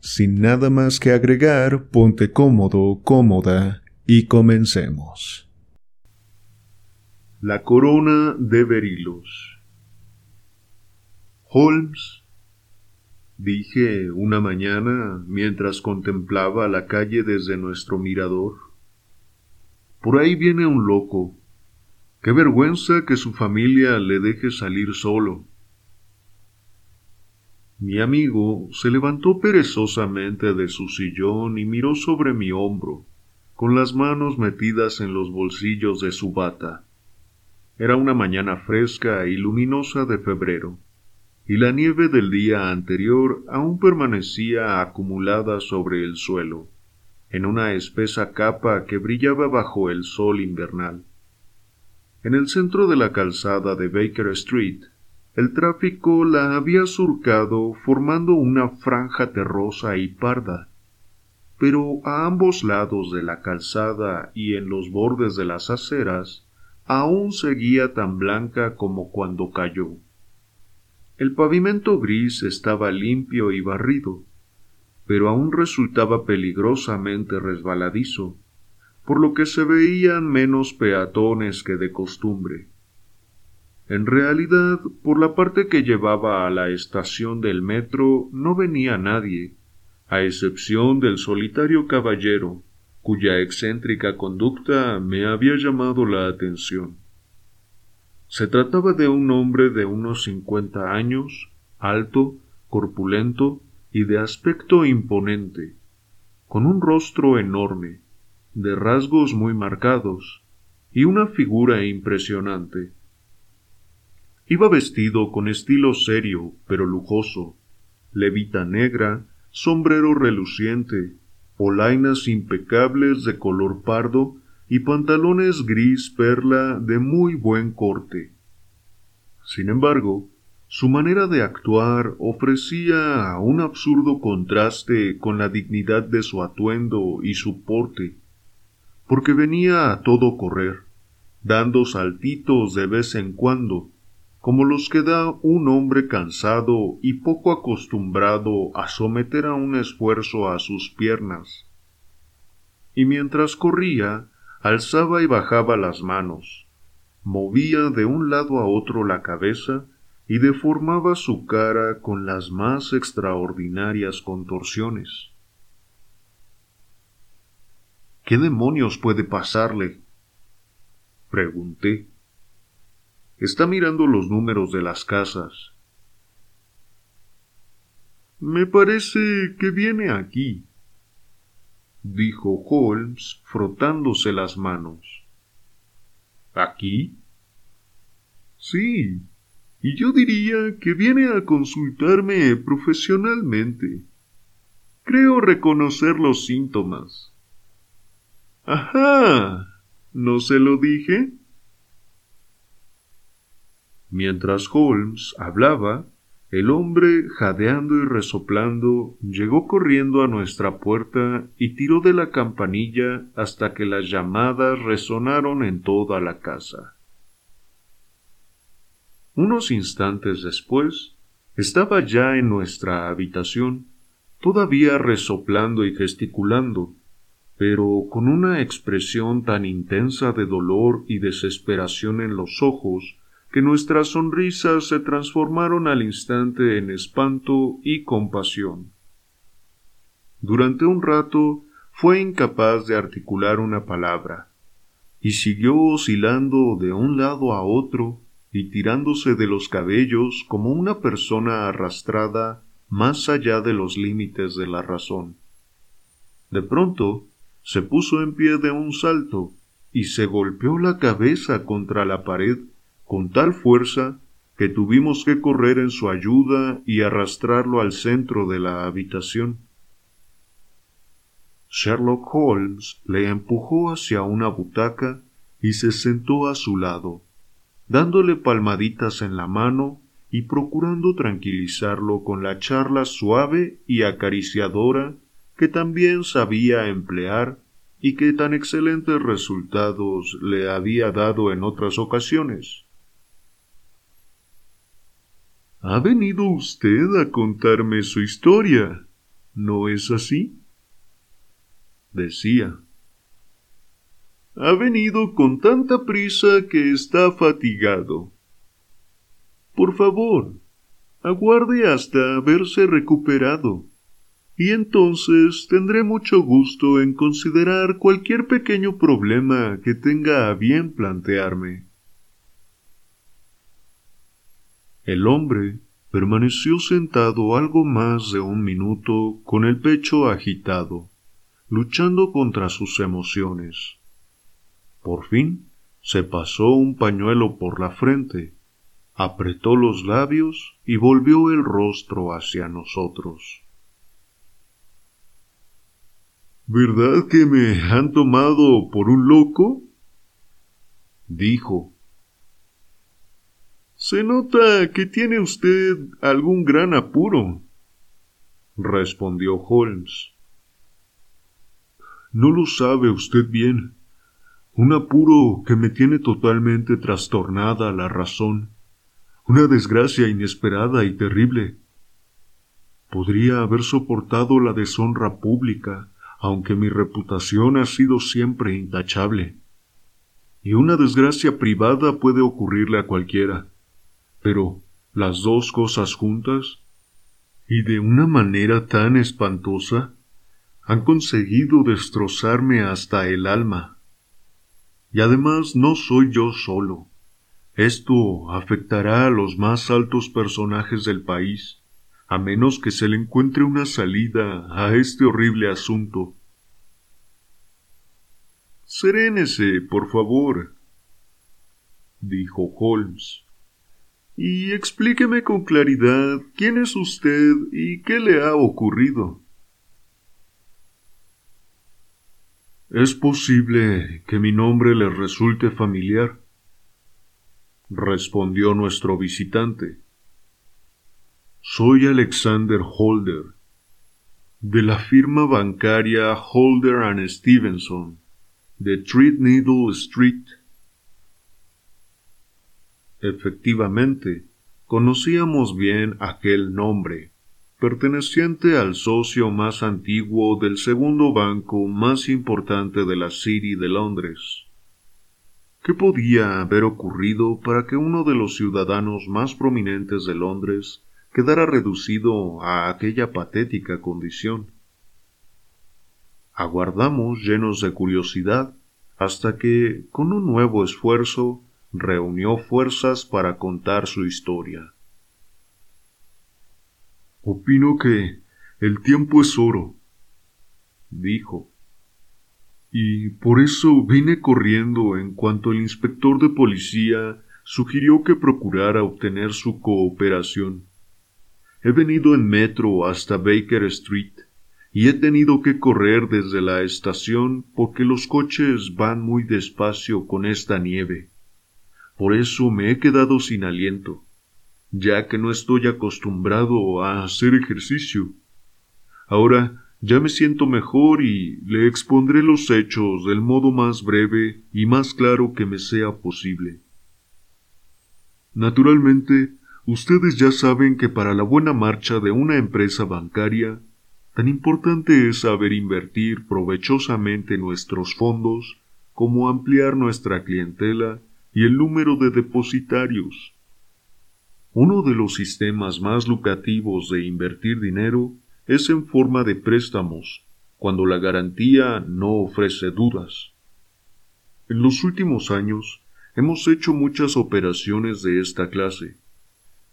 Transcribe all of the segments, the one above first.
Sin nada más que agregar, ponte cómodo, cómoda y comencemos. La corona de Berilos. Holmes, dije una mañana mientras contemplaba la calle desde nuestro mirador. Por ahí viene un loco. Qué vergüenza que su familia le deje salir solo. Mi amigo se levantó perezosamente de su sillón y miró sobre mi hombro, con las manos metidas en los bolsillos de su bata. Era una mañana fresca y luminosa de febrero, y la nieve del día anterior aún permanecía acumulada sobre el suelo, en una espesa capa que brillaba bajo el sol invernal. En el centro de la calzada de Baker Street el tráfico la había surcado formando una franja terrosa y parda, pero a ambos lados de la calzada y en los bordes de las aceras aún seguía tan blanca como cuando cayó. El pavimento gris estaba limpio y barrido, pero aún resultaba peligrosamente resbaladizo, por lo que se veían menos peatones que de costumbre. En realidad, por la parte que llevaba a la estación del metro no venía nadie, a excepción del solitario caballero, cuya excéntrica conducta me había llamado la atención. Se trataba de un hombre de unos cincuenta años, alto, corpulento y de aspecto imponente, con un rostro enorme, de rasgos muy marcados, y una figura impresionante. Iba vestido con estilo serio pero lujoso, levita negra, sombrero reluciente, polainas impecables de color pardo y pantalones gris perla de muy buen corte. Sin embargo, su manera de actuar ofrecía un absurdo contraste con la dignidad de su atuendo y su porte, porque venía a todo correr, dando saltitos de vez en cuando, como los que da un hombre cansado y poco acostumbrado a someter a un esfuerzo a sus piernas. Y mientras corría, alzaba y bajaba las manos, movía de un lado a otro la cabeza y deformaba su cara con las más extraordinarias contorsiones. ¿Qué demonios puede pasarle? pregunté. Está mirando los números de las casas. Me parece que viene aquí, dijo Holmes frotándose las manos. ¿Aquí? Sí, y yo diría que viene a consultarme profesionalmente. Creo reconocer los síntomas. Ajá. ¿No se lo dije? Mientras Holmes hablaba, el hombre, jadeando y resoplando, llegó corriendo a nuestra puerta y tiró de la campanilla hasta que las llamadas resonaron en toda la casa. Unos instantes después, estaba ya en nuestra habitación, todavía resoplando y gesticulando, pero con una expresión tan intensa de dolor y desesperación en los ojos que nuestras sonrisas se transformaron al instante en espanto y compasión. Durante un rato fue incapaz de articular una palabra, y siguió oscilando de un lado a otro y tirándose de los cabellos como una persona arrastrada más allá de los límites de la razón. De pronto se puso en pie de un salto y se golpeó la cabeza contra la pared con tal fuerza que tuvimos que correr en su ayuda y arrastrarlo al centro de la habitación. Sherlock Holmes le empujó hacia una butaca y se sentó a su lado, dándole palmaditas en la mano y procurando tranquilizarlo con la charla suave y acariciadora que también sabía emplear y que tan excelentes resultados le había dado en otras ocasiones. Ha venido usted a contarme su historia, ¿no es así? decía. Ha venido con tanta prisa que está fatigado. Por favor, aguarde hasta haberse recuperado, y entonces tendré mucho gusto en considerar cualquier pequeño problema que tenga a bien plantearme. El hombre permaneció sentado algo más de un minuto con el pecho agitado, luchando contra sus emociones. Por fin se pasó un pañuelo por la frente, apretó los labios y volvió el rostro hacia nosotros. ¿Verdad que me han tomado por un loco? dijo. Se nota que tiene usted algún gran apuro, respondió Holmes. No lo sabe usted bien. Un apuro que me tiene totalmente trastornada la razón. Una desgracia inesperada y terrible. Podría haber soportado la deshonra pública, aunque mi reputación ha sido siempre intachable. Y una desgracia privada puede ocurrirle a cualquiera. Pero las dos cosas juntas, y de una manera tan espantosa, han conseguido destrozarme hasta el alma. Y además no soy yo solo. Esto afectará a los más altos personajes del país, a menos que se le encuentre una salida a este horrible asunto. Serénese, por favor, dijo Holmes, y explíqueme con claridad quién es usted y qué le ha ocurrido. Es posible que mi nombre le resulte familiar, respondió nuestro visitante. Soy Alexander Holder, de la firma bancaria Holder and Stevenson, de Threadneedle Street. Efectivamente, conocíamos bien aquel nombre perteneciente al socio más antiguo del segundo banco más importante de la City de Londres. ¿Qué podía haber ocurrido para que uno de los ciudadanos más prominentes de Londres quedara reducido a aquella patética condición? Aguardamos llenos de curiosidad hasta que, con un nuevo esfuerzo, reunió fuerzas para contar su historia. Opino que el tiempo es oro, dijo. Y por eso vine corriendo en cuanto el inspector de policía sugirió que procurara obtener su cooperación. He venido en metro hasta Baker Street y he tenido que correr desde la estación porque los coches van muy despacio con esta nieve. Por eso me he quedado sin aliento ya que no estoy acostumbrado a hacer ejercicio. Ahora ya me siento mejor y le expondré los hechos del modo más breve y más claro que me sea posible. Naturalmente, ustedes ya saben que para la buena marcha de una empresa bancaria, tan importante es saber invertir provechosamente nuestros fondos como ampliar nuestra clientela y el número de depositarios. Uno de los sistemas más lucrativos de invertir dinero es en forma de préstamos, cuando la garantía no ofrece dudas. En los últimos años hemos hecho muchas operaciones de esta clase,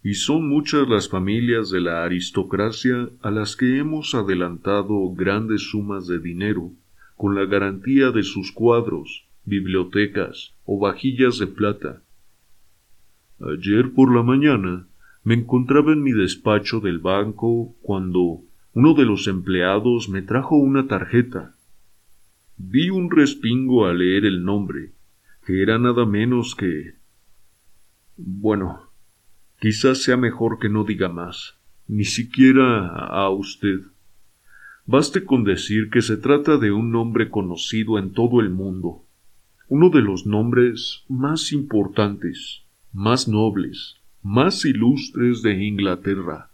y son muchas las familias de la aristocracia a las que hemos adelantado grandes sumas de dinero con la garantía de sus cuadros, bibliotecas o vajillas de plata. Ayer por la mañana me encontraba en mi despacho del banco cuando uno de los empleados me trajo una tarjeta. Vi un respingo al leer el nombre, que era nada menos que... Bueno, quizás sea mejor que no diga más, ni siquiera a usted. Baste con decir que se trata de un nombre conocido en todo el mundo, uno de los nombres más importantes, más nobles, más ilustres de Inglaterra.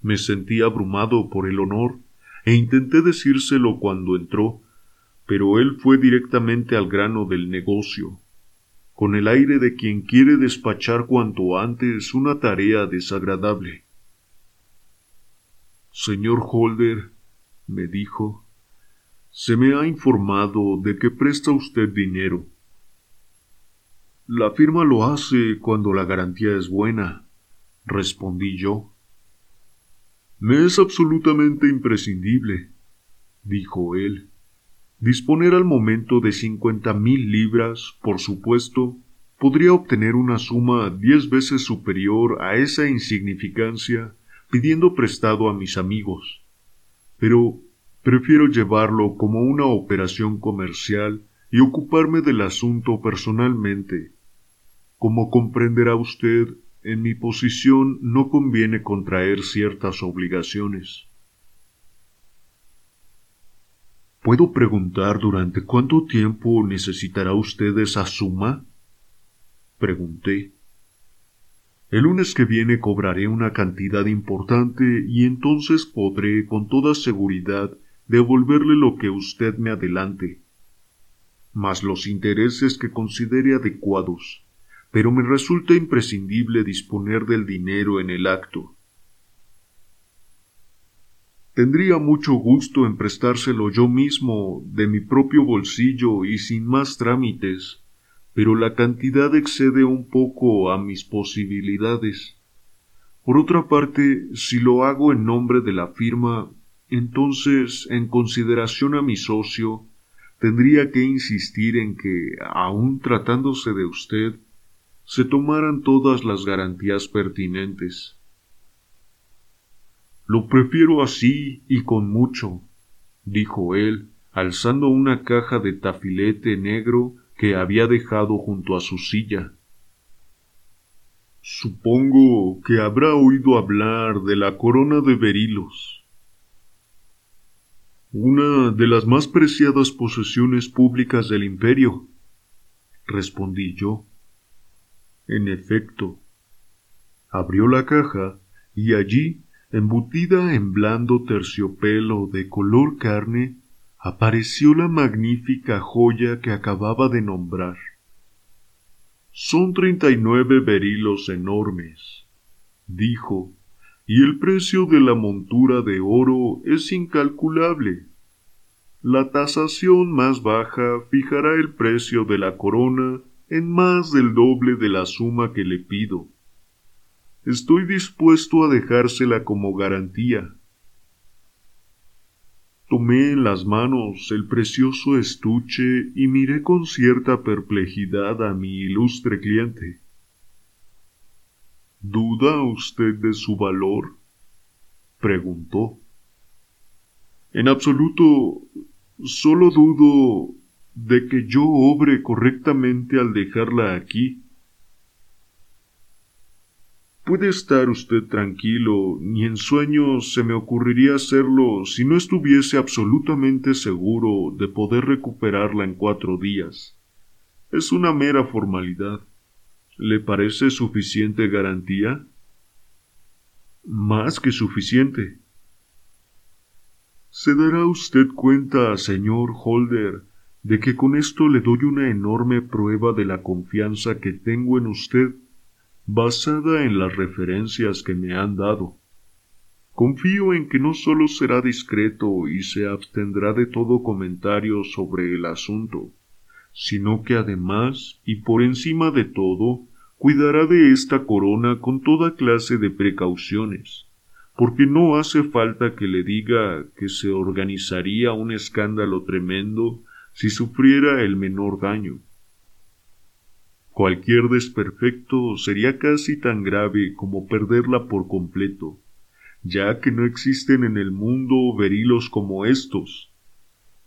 Me sentí abrumado por el honor e intenté decírselo cuando entró, pero él fue directamente al grano del negocio, con el aire de quien quiere despachar cuanto antes una tarea desagradable. Señor Holder, me dijo, se me ha informado de que presta usted dinero. La firma lo hace cuando la garantía es buena, respondí yo. Me es absolutamente imprescindible, dijo él. Disponer al momento de cincuenta mil libras, por supuesto, podría obtener una suma diez veces superior a esa insignificancia pidiendo prestado a mis amigos. Pero Prefiero llevarlo como una operación comercial y ocuparme del asunto personalmente. Como comprenderá usted, en mi posición no conviene contraer ciertas obligaciones. ¿Puedo preguntar durante cuánto tiempo necesitará usted esa suma? Pregunté. El lunes que viene cobraré una cantidad importante y entonces podré con toda seguridad devolverle lo que usted me adelante, más los intereses que considere adecuados, pero me resulta imprescindible disponer del dinero en el acto. Tendría mucho gusto en prestárselo yo mismo de mi propio bolsillo y sin más trámites, pero la cantidad excede un poco a mis posibilidades. Por otra parte, si lo hago en nombre de la firma, entonces, en consideración a mi socio, tendría que insistir en que, aun tratándose de usted, se tomaran todas las garantías pertinentes. Lo prefiero así y con mucho, dijo él, alzando una caja de tafilete negro que había dejado junto a su silla. Supongo que habrá oído hablar de la corona de Berilos una de las más preciadas posesiones públicas del imperio, respondí yo. En efecto, abrió la caja y allí, embutida en blando terciopelo de color carne, apareció la magnífica joya que acababa de nombrar. Son treinta y nueve berilos enormes, dijo, y el precio de la montura de oro es incalculable. La tasación más baja fijará el precio de la corona en más del doble de la suma que le pido. Estoy dispuesto a dejársela como garantía. Tomé en las manos el precioso estuche y miré con cierta perplejidad a mi ilustre cliente. ¿Duda usted de su valor? preguntó. En absoluto, solo dudo de que yo obre correctamente al dejarla aquí. Puede estar usted tranquilo, ni en sueños se me ocurriría hacerlo si no estuviese absolutamente seguro de poder recuperarla en cuatro días. Es una mera formalidad. ¿Le parece suficiente garantía? Más que suficiente. Se dará usted cuenta, señor Holder, de que con esto le doy una enorme prueba de la confianza que tengo en usted, basada en las referencias que me han dado. Confío en que no solo será discreto y se abstendrá de todo comentario sobre el asunto, sino que además, y por encima de todo, cuidará de esta corona con toda clase de precauciones, porque no hace falta que le diga que se organizaría un escándalo tremendo si sufriera el menor daño. Cualquier desperfecto sería casi tan grave como perderla por completo, ya que no existen en el mundo verilos como estos.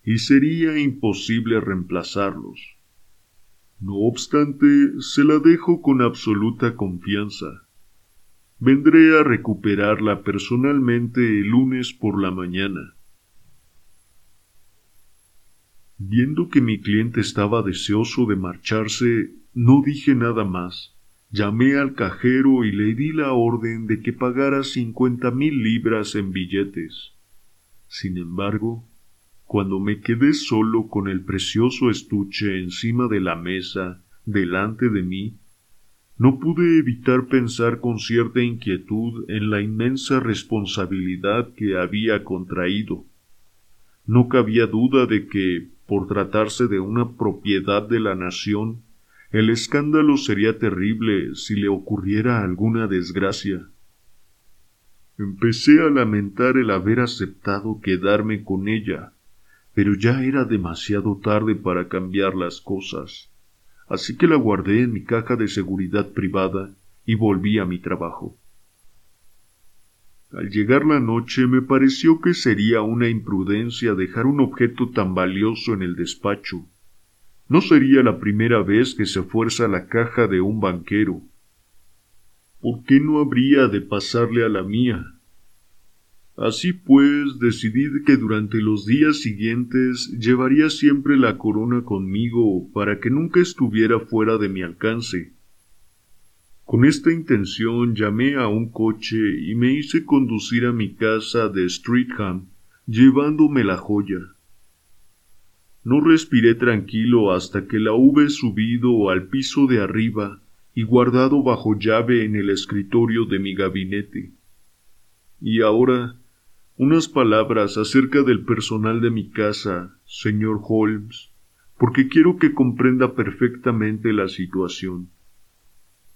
y sería imposible reemplazarlos. No obstante, se la dejo con absoluta confianza. Vendré a recuperarla personalmente el lunes por la mañana. Viendo que mi cliente estaba deseoso de marcharse, no dije nada más. Llamé al cajero y le di la orden de que pagara cincuenta mil libras en billetes. Sin embargo, cuando me quedé solo con el precioso estuche encima de la mesa, delante de mí, no pude evitar pensar con cierta inquietud en la inmensa responsabilidad que había contraído. No cabía duda de que, por tratarse de una propiedad de la nación, el escándalo sería terrible si le ocurriera alguna desgracia. Empecé a lamentar el haber aceptado quedarme con ella, pero ya era demasiado tarde para cambiar las cosas, así que la guardé en mi caja de seguridad privada y volví a mi trabajo. Al llegar la noche me pareció que sería una imprudencia dejar un objeto tan valioso en el despacho. No sería la primera vez que se fuerza la caja de un banquero. ¿Por qué no habría de pasarle a la mía? Así pues, decidí que durante los días siguientes llevaría siempre la corona conmigo para que nunca estuviera fuera de mi alcance. Con esta intención llamé a un coche y me hice conducir a mi casa de Streatham, llevándome la joya. No respiré tranquilo hasta que la hube subido al piso de arriba y guardado bajo llave en el escritorio de mi gabinete. Y ahora unas palabras acerca del personal de mi casa, señor Holmes, porque quiero que comprenda perfectamente la situación.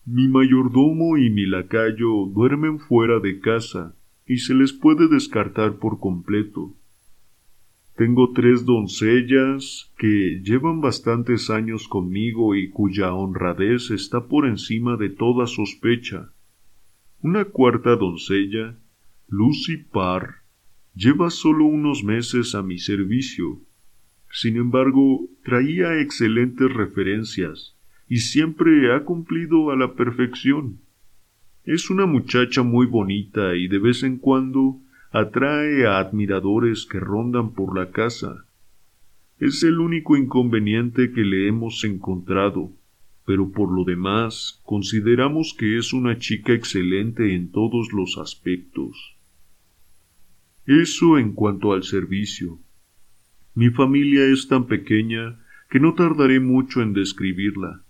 Mi mayordomo y mi lacayo duermen fuera de casa y se les puede descartar por completo. Tengo tres doncellas que llevan bastantes años conmigo y cuya honradez está por encima de toda sospecha. Una cuarta doncella, Lucy Parr, lleva solo unos meses a mi servicio. Sin embargo, traía excelentes referencias y siempre ha cumplido a la perfección. Es una muchacha muy bonita y de vez en cuando atrae a admiradores que rondan por la casa. Es el único inconveniente que le hemos encontrado, pero por lo demás consideramos que es una chica excelente en todos los aspectos. Eso en cuanto al servicio. Mi familia es tan pequeña que no tardaré mucho en describirla.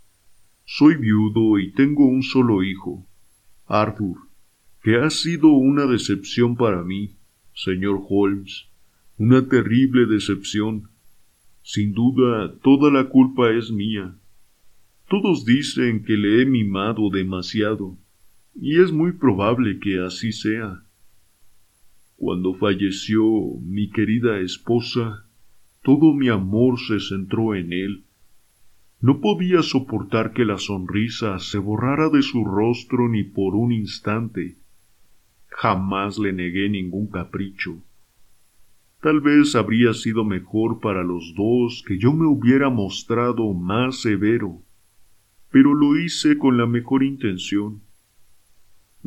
Soy viudo y tengo un solo hijo, Arthur, que ha sido una decepción para mí, señor Holmes, una terrible decepción. Sin duda, toda la culpa es mía. Todos dicen que le he mimado demasiado, y es muy probable que así sea. Cuando falleció mi querida esposa, todo mi amor se centró en él. No podía soportar que la sonrisa se borrara de su rostro ni por un instante. Jamás le negué ningún capricho. Tal vez habría sido mejor para los dos que yo me hubiera mostrado más severo, pero lo hice con la mejor intención.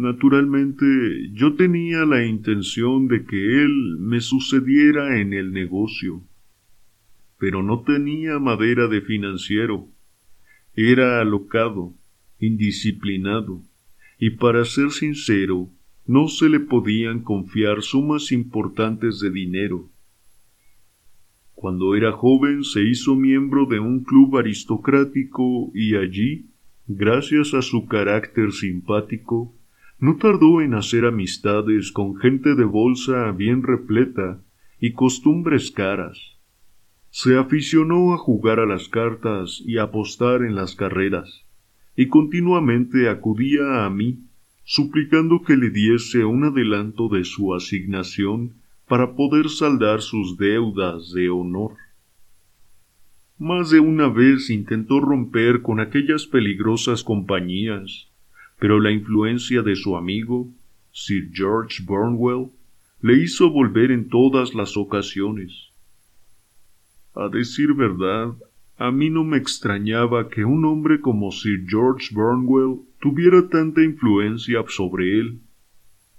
Naturalmente, yo tenía la intención de que él me sucediera en el negocio, pero no tenía madera de financiero. Era alocado, indisciplinado, y para ser sincero, no se le podían confiar sumas importantes de dinero. Cuando era joven se hizo miembro de un club aristocrático y allí, gracias a su carácter simpático, no tardó en hacer amistades con gente de bolsa bien repleta y costumbres caras. Se aficionó a jugar a las cartas y a apostar en las carreras, y continuamente acudía a mí, suplicando que le diese un adelanto de su asignación para poder saldar sus deudas de honor. Más de una vez intentó romper con aquellas peligrosas compañías, pero la influencia de su amigo, Sir George Burnwell, le hizo volver en todas las ocasiones. A decir verdad, a mí no me extrañaba que un hombre como Sir George Burnwell tuviera tanta influencia sobre él,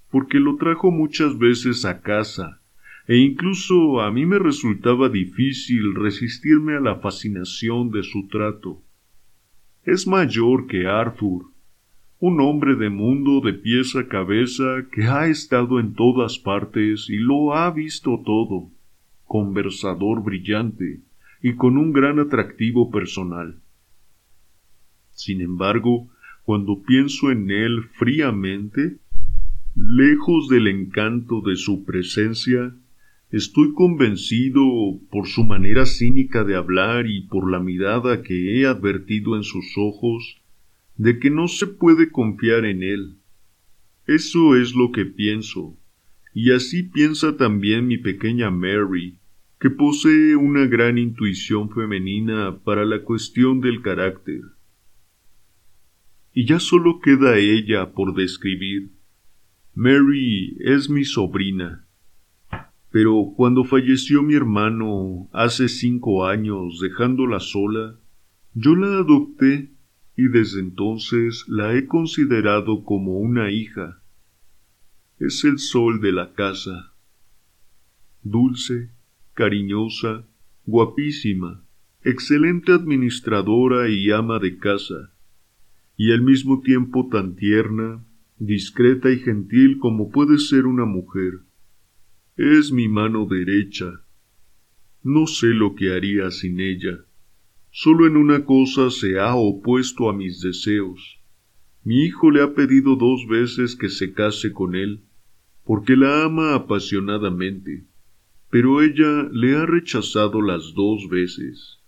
porque lo trajo muchas veces a casa, e incluso a mí me resultaba difícil resistirme a la fascinación de su trato. Es mayor que Arthur, un hombre de mundo de pies a cabeza que ha estado en todas partes y lo ha visto todo conversador brillante y con un gran atractivo personal. Sin embargo, cuando pienso en él fríamente, lejos del encanto de su presencia, estoy convencido por su manera cínica de hablar y por la mirada que he advertido en sus ojos, de que no se puede confiar en él. Eso es lo que pienso, y así piensa también mi pequeña Mary, que posee una gran intuición femenina para la cuestión del carácter. Y ya solo queda ella por describir. Mary es mi sobrina. Pero cuando falleció mi hermano hace cinco años dejándola sola, yo la adopté y desde entonces la he considerado como una hija. Es el sol de la casa. Dulce, cariñosa, guapísima, excelente administradora y ama de casa, y al mismo tiempo tan tierna, discreta y gentil como puede ser una mujer. Es mi mano derecha. No sé lo que haría sin ella. Solo en una cosa se ha opuesto a mis deseos. Mi hijo le ha pedido dos veces que se case con él, porque la ama apasionadamente pero ella le ha rechazado las dos veces.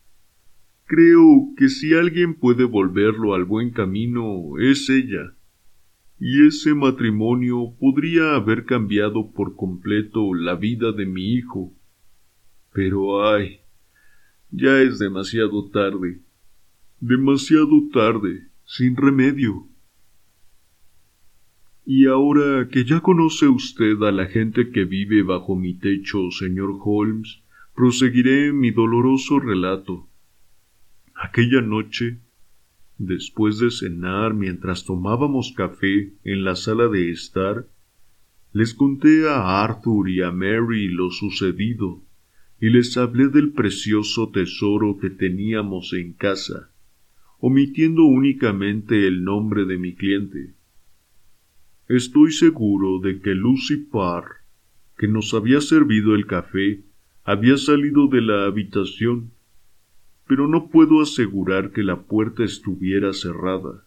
Creo que si alguien puede volverlo al buen camino es ella, y ese matrimonio podría haber cambiado por completo la vida de mi hijo. Pero ay, ya es demasiado tarde, demasiado tarde, sin remedio. Y ahora que ya conoce usted a la gente que vive bajo mi techo, señor Holmes, proseguiré mi doloroso relato. Aquella noche, después de cenar mientras tomábamos café en la sala de estar, les conté a Arthur y a Mary lo sucedido, y les hablé del precioso tesoro que teníamos en casa, omitiendo únicamente el nombre de mi cliente. Estoy seguro de que Lucy Parr, que nos había servido el café, había salido de la habitación, pero no puedo asegurar que la puerta estuviera cerrada.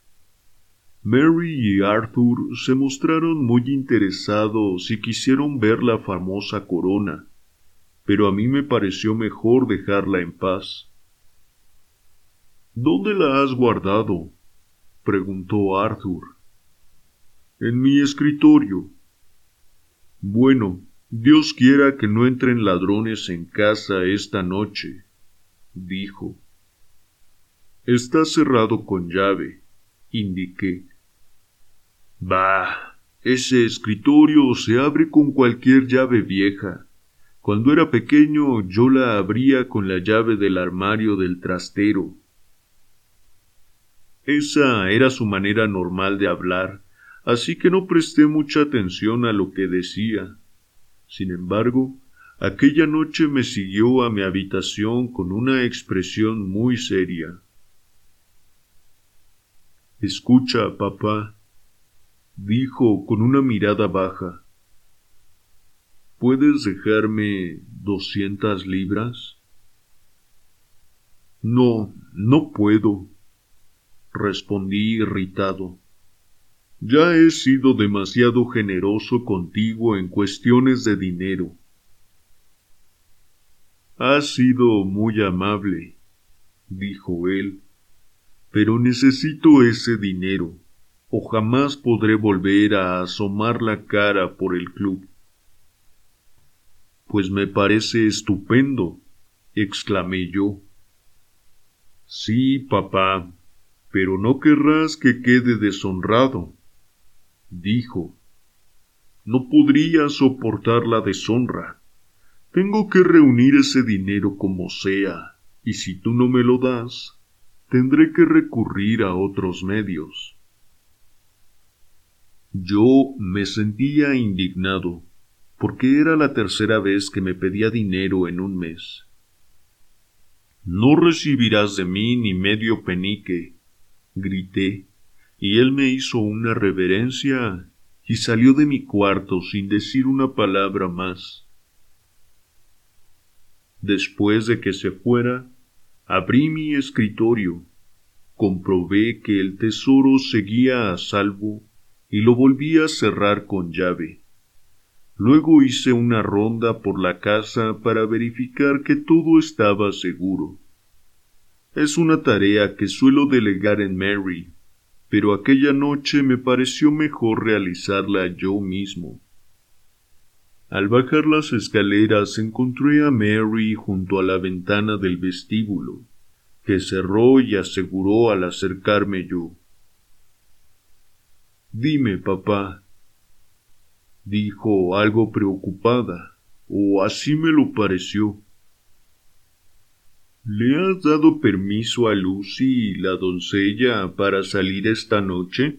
Mary y Arthur se mostraron muy interesados y quisieron ver la famosa corona, pero a mí me pareció mejor dejarla en paz. ¿Dónde la has guardado? preguntó Arthur. En mi escritorio. Bueno, Dios quiera que no entren ladrones en casa esta noche, dijo. Está cerrado con llave, indiqué. Bah, ese escritorio se abre con cualquier llave vieja. Cuando era pequeño yo la abría con la llave del armario del trastero. Esa era su manera normal de hablar, así que no presté mucha atención a lo que decía. Sin embargo, aquella noche me siguió a mi habitación con una expresión muy seria. Escucha, papá, dijo con una mirada baja. ¿Puedes dejarme doscientas libras? No, no puedo, respondí irritado. Ya he sido demasiado generoso contigo en cuestiones de dinero. Has sido muy amable, dijo él, pero necesito ese dinero, o jamás podré volver a asomar la cara por el club. Pues me parece estupendo, exclamé yo. Sí, papá, pero no querrás que quede deshonrado dijo. No podría soportar la deshonra. Tengo que reunir ese dinero como sea, y si tú no me lo das, tendré que recurrir a otros medios. Yo me sentía indignado, porque era la tercera vez que me pedía dinero en un mes. No recibirás de mí ni medio penique, grité, y él me hizo una reverencia y salió de mi cuarto sin decir una palabra más. Después de que se fuera, abrí mi escritorio, comprobé que el tesoro seguía a salvo y lo volví a cerrar con llave. Luego hice una ronda por la casa para verificar que todo estaba seguro. Es una tarea que suelo delegar en Mary, pero aquella noche me pareció mejor realizarla yo mismo. Al bajar las escaleras encontré a Mary junto a la ventana del vestíbulo, que cerró y aseguró al acercarme yo. Dime, papá, dijo algo preocupada, o así me lo pareció. ¿Le has dado permiso a Lucy, la doncella, para salir esta noche?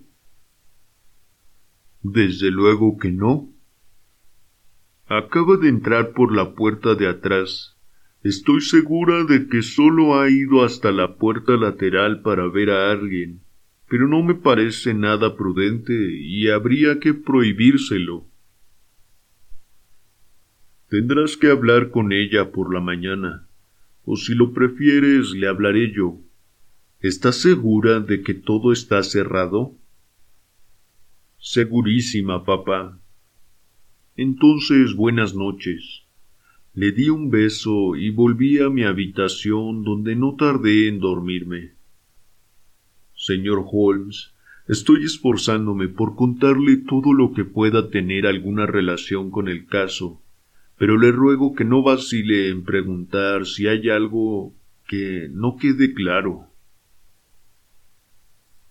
Desde luego que no. Acaba de entrar por la puerta de atrás. Estoy segura de que solo ha ido hasta la puerta lateral para ver a alguien, pero no me parece nada prudente y habría que prohibírselo. Tendrás que hablar con ella por la mañana o si lo prefieres le hablaré yo. ¿Estás segura de que todo está cerrado? Segurísima, papá. Entonces buenas noches. Le di un beso y volví a mi habitación donde no tardé en dormirme. Señor Holmes, estoy esforzándome por contarle todo lo que pueda tener alguna relación con el caso pero le ruego que no vacile en preguntar si hay algo que no quede claro.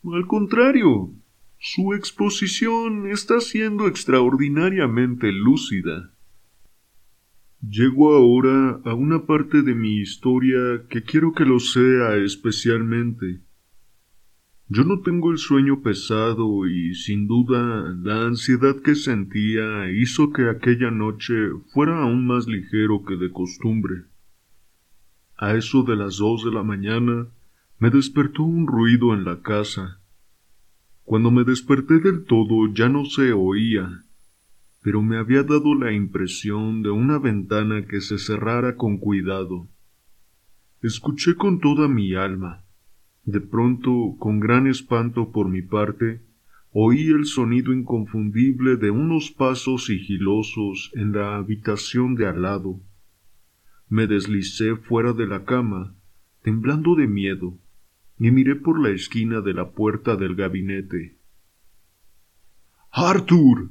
Al contrario, su exposición está siendo extraordinariamente lúcida. Llego ahora a una parte de mi historia que quiero que lo sea especialmente. Yo no tengo el sueño pesado y sin duda la ansiedad que sentía hizo que aquella noche fuera aún más ligero que de costumbre. A eso de las dos de la mañana me despertó un ruido en la casa. Cuando me desperté del todo ya no se oía, pero me había dado la impresión de una ventana que se cerrara con cuidado. Escuché con toda mi alma de pronto, con gran espanto por mi parte, oí el sonido inconfundible de unos pasos sigilosos en la habitación de al lado. Me deslicé fuera de la cama, temblando de miedo, y miré por la esquina de la puerta del gabinete. Arthur.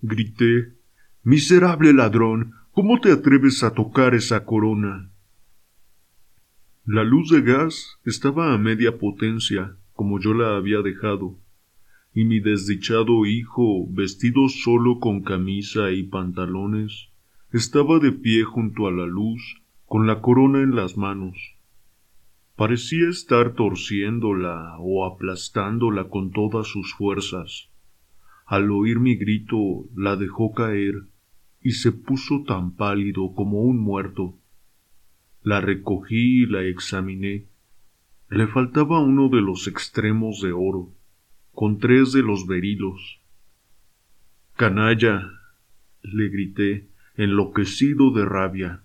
grité. Miserable ladrón. ¿Cómo te atreves a tocar esa corona? La luz de gas estaba a media potencia, como yo la había dejado, y mi desdichado hijo, vestido solo con camisa y pantalones, estaba de pie junto a la luz, con la corona en las manos. Parecía estar torciéndola o aplastándola con todas sus fuerzas. Al oír mi grito, la dejó caer y se puso tan pálido como un muerto. La recogí y la examiné. Le faltaba uno de los extremos de oro, con tres de los berilos. Canalla, le grité, enloquecido de rabia.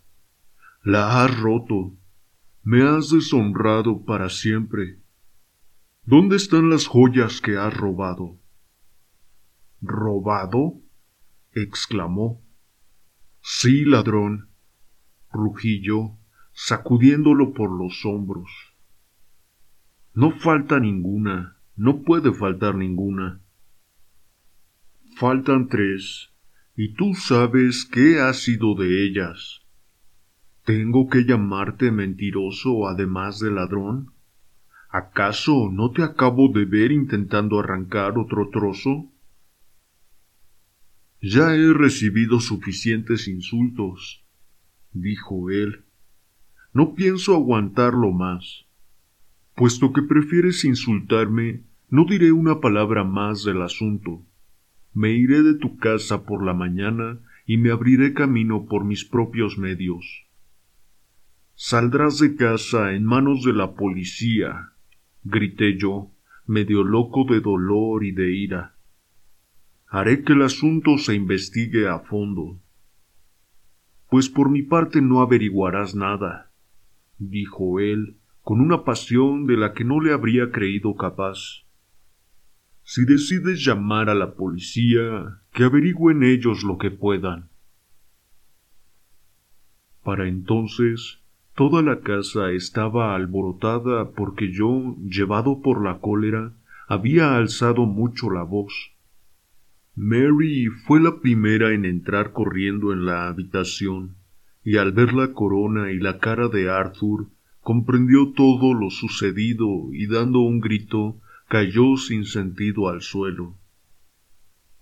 La has roto. Me has deshonrado para siempre. ¿Dónde están las joyas que has robado? ¿Robado? exclamó. Sí, ladrón, rugí yo sacudiéndolo por los hombros. No falta ninguna, no puede faltar ninguna. Faltan tres, y tú sabes qué ha sido de ellas. ¿Tengo que llamarte mentiroso además de ladrón? ¿Acaso no te acabo de ver intentando arrancar otro trozo? Ya he recibido suficientes insultos dijo él. No pienso aguantarlo más. Puesto que prefieres insultarme, no diré una palabra más del asunto. Me iré de tu casa por la mañana y me abriré camino por mis propios medios. Saldrás de casa en manos de la policía, grité yo, medio loco de dolor y de ira. Haré que el asunto se investigue a fondo. Pues por mi parte no averiguarás nada, dijo él, con una pasión de la que no le habría creído capaz. Si decides llamar a la policía, que averigüen ellos lo que puedan. Para entonces, toda la casa estaba alborotada porque yo, llevado por la cólera, había alzado mucho la voz. Mary fue la primera en entrar corriendo en la habitación, y al ver la corona y la cara de Arthur, comprendió todo lo sucedido y dando un grito, cayó sin sentido al suelo.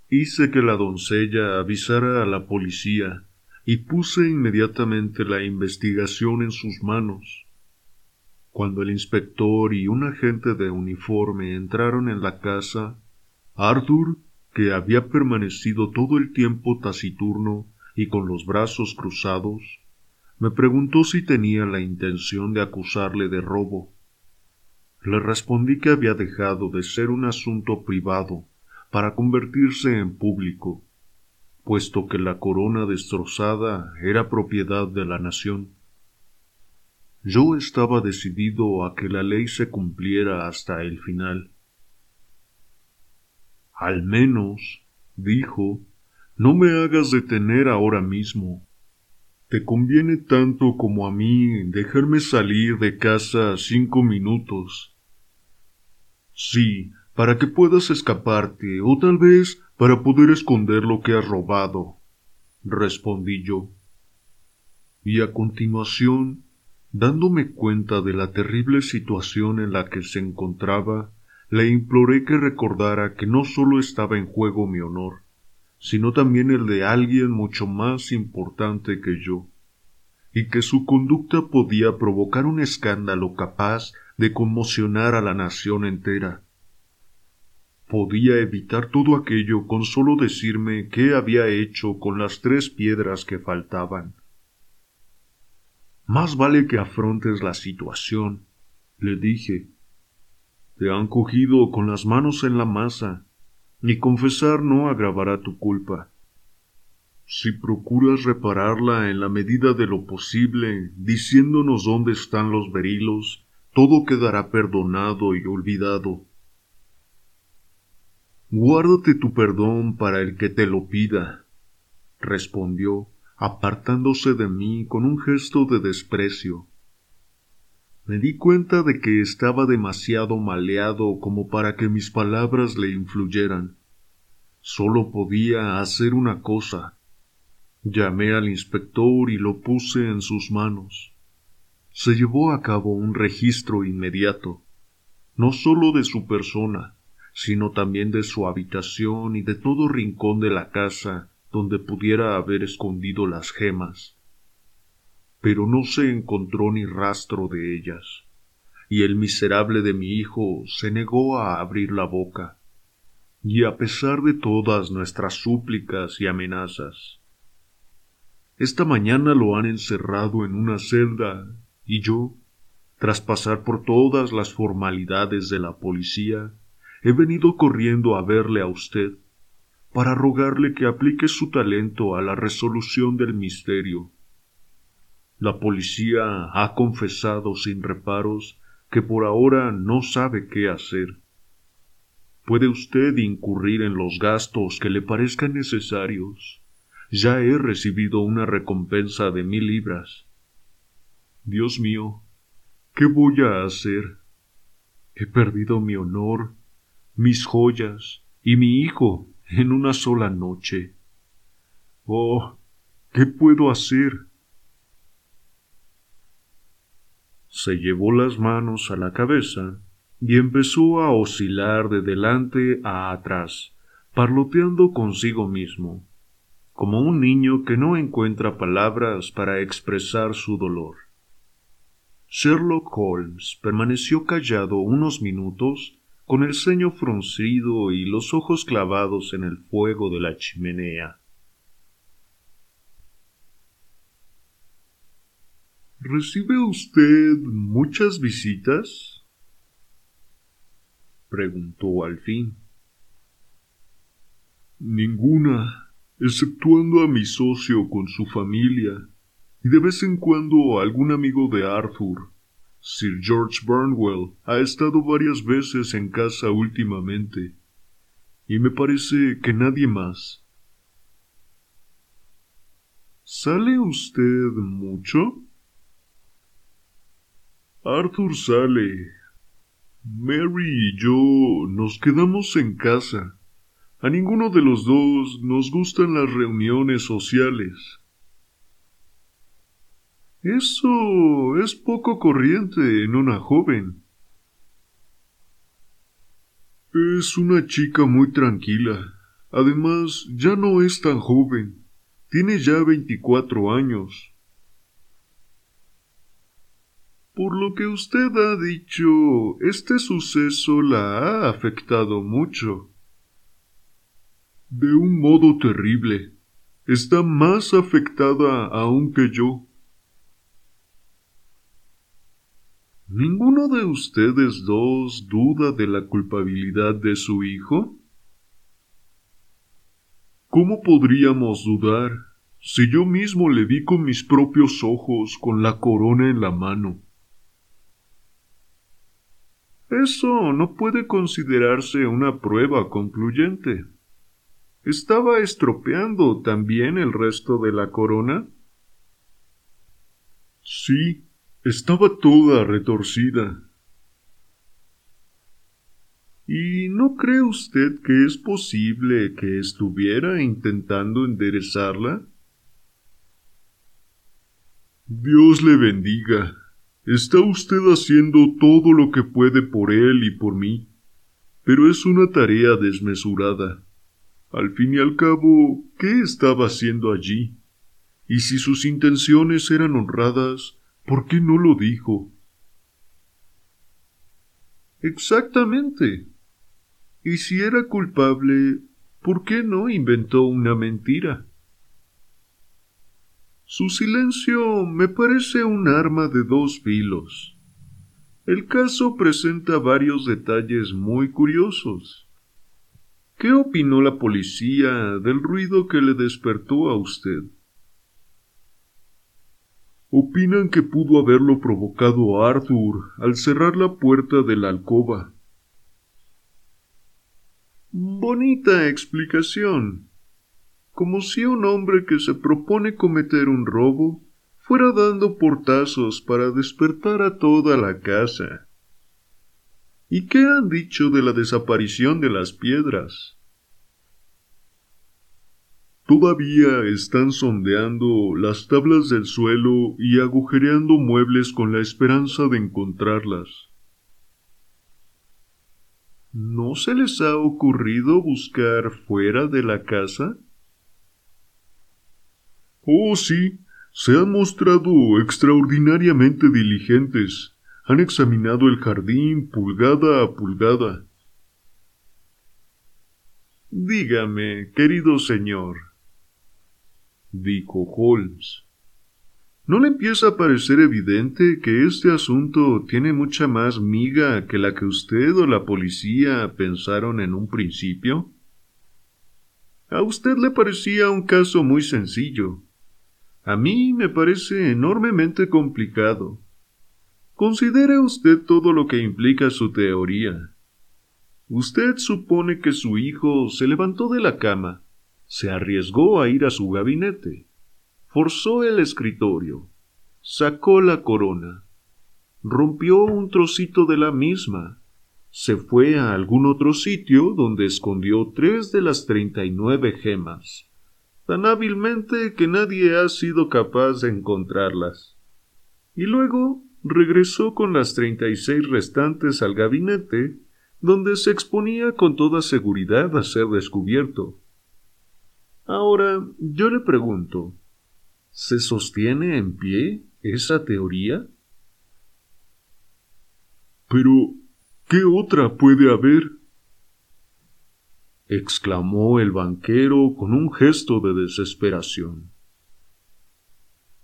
Hice que la doncella avisara a la policía y puse inmediatamente la investigación en sus manos. Cuando el inspector y un agente de uniforme entraron en la casa, Arthur, que había permanecido todo el tiempo taciturno y con los brazos cruzados, me preguntó si tenía la intención de acusarle de robo. Le respondí que había dejado de ser un asunto privado para convertirse en público, puesto que la corona destrozada era propiedad de la nación. Yo estaba decidido a que la ley se cumpliera hasta el final. Al menos, dijo, no me hagas detener ahora mismo te conviene tanto como a mí dejarme salir de casa cinco minutos. Sí, para que puedas escaparte, o tal vez para poder esconder lo que has robado, respondí yo. Y a continuación, dándome cuenta de la terrible situación en la que se encontraba, le imploré que recordara que no solo estaba en juego mi honor, sino también el de alguien mucho más importante que yo, y que su conducta podía provocar un escándalo capaz de conmocionar a la nación entera. Podía evitar todo aquello con solo decirme qué había hecho con las tres piedras que faltaban. Más vale que afrontes la situación, le dije. Te han cogido con las manos en la masa ni confesar no agravará tu culpa. Si procuras repararla en la medida de lo posible, diciéndonos dónde están los berilos, todo quedará perdonado y olvidado. Guárdate tu perdón para el que te lo pida, respondió, apartándose de mí con un gesto de desprecio. Me di cuenta de que estaba demasiado maleado como para que mis palabras le influyeran. Solo podía hacer una cosa. Llamé al inspector y lo puse en sus manos. Se llevó a cabo un registro inmediato, no sólo de su persona, sino también de su habitación y de todo rincón de la casa donde pudiera haber escondido las gemas pero no se encontró ni rastro de ellas, y el miserable de mi hijo se negó a abrir la boca, y a pesar de todas nuestras súplicas y amenazas. Esta mañana lo han encerrado en una celda, y yo, tras pasar por todas las formalidades de la policía, he venido corriendo a verle a usted, para rogarle que aplique su talento a la resolución del misterio la policía ha confesado sin reparos que por ahora no sabe qué hacer. Puede usted incurrir en los gastos que le parezcan necesarios. Ya he recibido una recompensa de mil libras. Dios mío, ¿qué voy a hacer? He perdido mi honor, mis joyas y mi hijo en una sola noche. Oh, ¿qué puedo hacer? Se llevó las manos a la cabeza y empezó a oscilar de delante a atrás, parloteando consigo mismo. como un niño que no encuentra palabras para expresar su dolor. Sherlock Holmes permaneció callado unos minutos con el ceño fruncido y los ojos clavados en el fuego de la chimenea. ¿Recibe usted muchas visitas? preguntó al fin. Ninguna, exceptuando a mi socio con su familia, y de vez en cuando algún amigo de Arthur. Sir George Burnwell ha estado varias veces en casa últimamente, y me parece que nadie más. ¿Sale usted mucho? Arthur sale. Mary y yo nos quedamos en casa. A ninguno de los dos nos gustan las reuniones sociales. Eso es poco corriente en una joven. Es una chica muy tranquila. Además, ya no es tan joven. Tiene ya veinticuatro años. Por lo que usted ha dicho, este suceso la ha afectado mucho. De un modo terrible. Está más afectada aún que yo. ¿Ninguno de ustedes dos duda de la culpabilidad de su hijo? ¿Cómo podríamos dudar si yo mismo le vi con mis propios ojos con la corona en la mano? Eso no puede considerarse una prueba concluyente. ¿Estaba estropeando también el resto de la corona? Sí, estaba toda retorcida. ¿Y no cree usted que es posible que estuviera intentando enderezarla? Dios le bendiga. Está usted haciendo todo lo que puede por él y por mí, pero es una tarea desmesurada. Al fin y al cabo, ¿qué estaba haciendo allí? Y si sus intenciones eran honradas, ¿Por qué no lo dijo? Exactamente. Y si era culpable, ¿por qué no inventó una mentira? Su silencio me parece un arma de dos filos. El caso presenta varios detalles muy curiosos. ¿Qué opinó la policía del ruido que le despertó a usted? Opinan que pudo haberlo provocado Arthur al cerrar la puerta de la alcoba. Bonita explicación. Como si un hombre que se propone cometer un robo fuera dando portazos para despertar a toda la casa. ¿Y qué han dicho de la desaparición de las piedras? Todavía están sondeando las tablas del suelo y agujereando muebles con la esperanza de encontrarlas. ¿No se les ha ocurrido buscar fuera de la casa? Oh, sí, se han mostrado extraordinariamente diligentes. Han examinado el jardín pulgada a pulgada. Dígame, querido señor, dijo Holmes. ¿No le empieza a parecer evidente que este asunto tiene mucha más miga que la que usted o la policía pensaron en un principio? A usted le parecía un caso muy sencillo. A mí me parece enormemente complicado. Considere usted todo lo que implica su teoría. Usted supone que su hijo se levantó de la cama, se arriesgó a ir a su gabinete, forzó el escritorio, sacó la corona, rompió un trocito de la misma, se fue a algún otro sitio donde escondió tres de las treinta y nueve gemas, tan hábilmente que nadie ha sido capaz de encontrarlas. Y luego regresó con las treinta y seis restantes al gabinete, donde se exponía con toda seguridad a ser descubierto. Ahora, yo le pregunto, ¿se sostiene en pie esa teoría? Pero, ¿qué otra puede haber? Exclamó el banquero con un gesto de desesperación.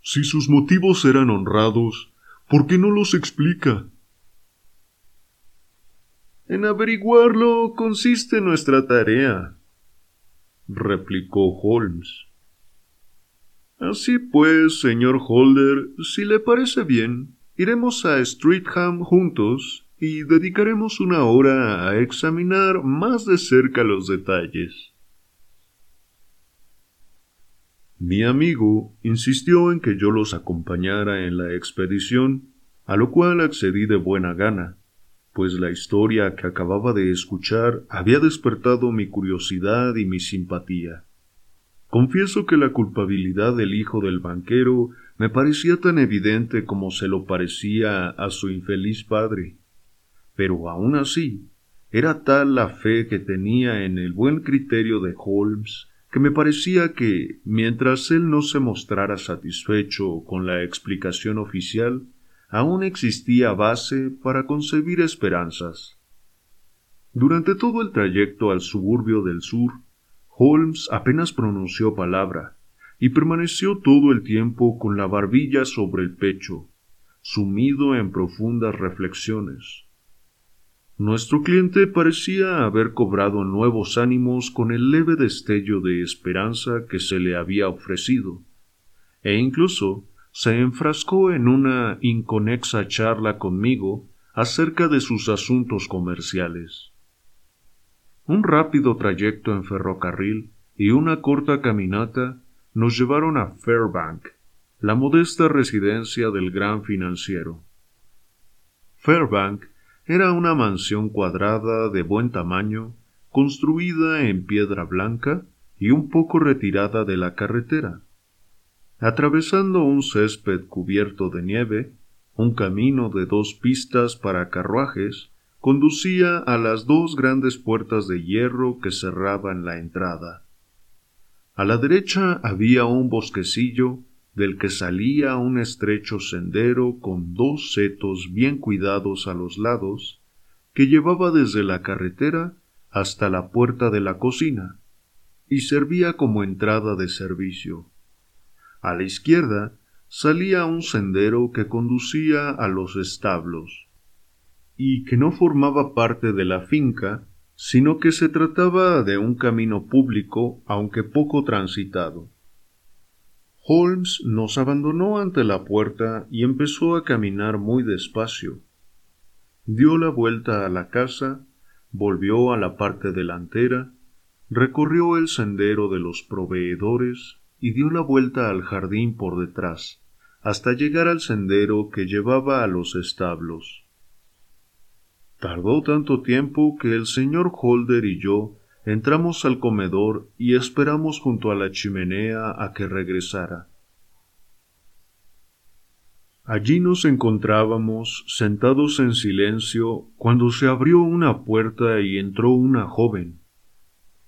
Si sus motivos eran honrados, ¿por qué no los explica? En averiguarlo consiste nuestra tarea, replicó Holmes. Así pues, señor Holder, si le parece bien, iremos a Streatham juntos y dedicaremos una hora a examinar más de cerca los detalles. Mi amigo insistió en que yo los acompañara en la expedición, a lo cual accedí de buena gana, pues la historia que acababa de escuchar había despertado mi curiosidad y mi simpatía. Confieso que la culpabilidad del hijo del banquero me parecía tan evidente como se lo parecía a su infeliz padre pero aun así era tal la fe que tenía en el buen criterio de Holmes que me parecía que, mientras él no se mostrara satisfecho con la explicación oficial, aún existía base para concebir esperanzas. Durante todo el trayecto al suburbio del sur, Holmes apenas pronunció palabra, y permaneció todo el tiempo con la barbilla sobre el pecho, sumido en profundas reflexiones. Nuestro cliente parecía haber cobrado nuevos ánimos con el leve destello de esperanza que se le había ofrecido, e incluso se enfrascó en una inconexa charla conmigo acerca de sus asuntos comerciales. Un rápido trayecto en ferrocarril y una corta caminata nos llevaron a Fairbank, la modesta residencia del gran financiero. Fairbank era una mansión cuadrada de buen tamaño, construida en piedra blanca y un poco retirada de la carretera. Atravesando un césped cubierto de nieve, un camino de dos pistas para carruajes conducía a las dos grandes puertas de hierro que cerraban la entrada. A la derecha había un bosquecillo del que salía un estrecho sendero con dos setos bien cuidados a los lados, que llevaba desde la carretera hasta la puerta de la cocina, y servía como entrada de servicio. A la izquierda salía un sendero que conducía a los establos, y que no formaba parte de la finca, sino que se trataba de un camino público, aunque poco transitado. Holmes nos abandonó ante la puerta y empezó a caminar muy despacio. Dio la vuelta a la casa, volvió a la parte delantera, recorrió el sendero de los proveedores y dio la vuelta al jardín por detrás, hasta llegar al sendero que llevaba a los establos. Tardó tanto tiempo que el señor Holder y yo Entramos al comedor y esperamos junto a la chimenea a que regresara. Allí nos encontrábamos sentados en silencio cuando se abrió una puerta y entró una joven.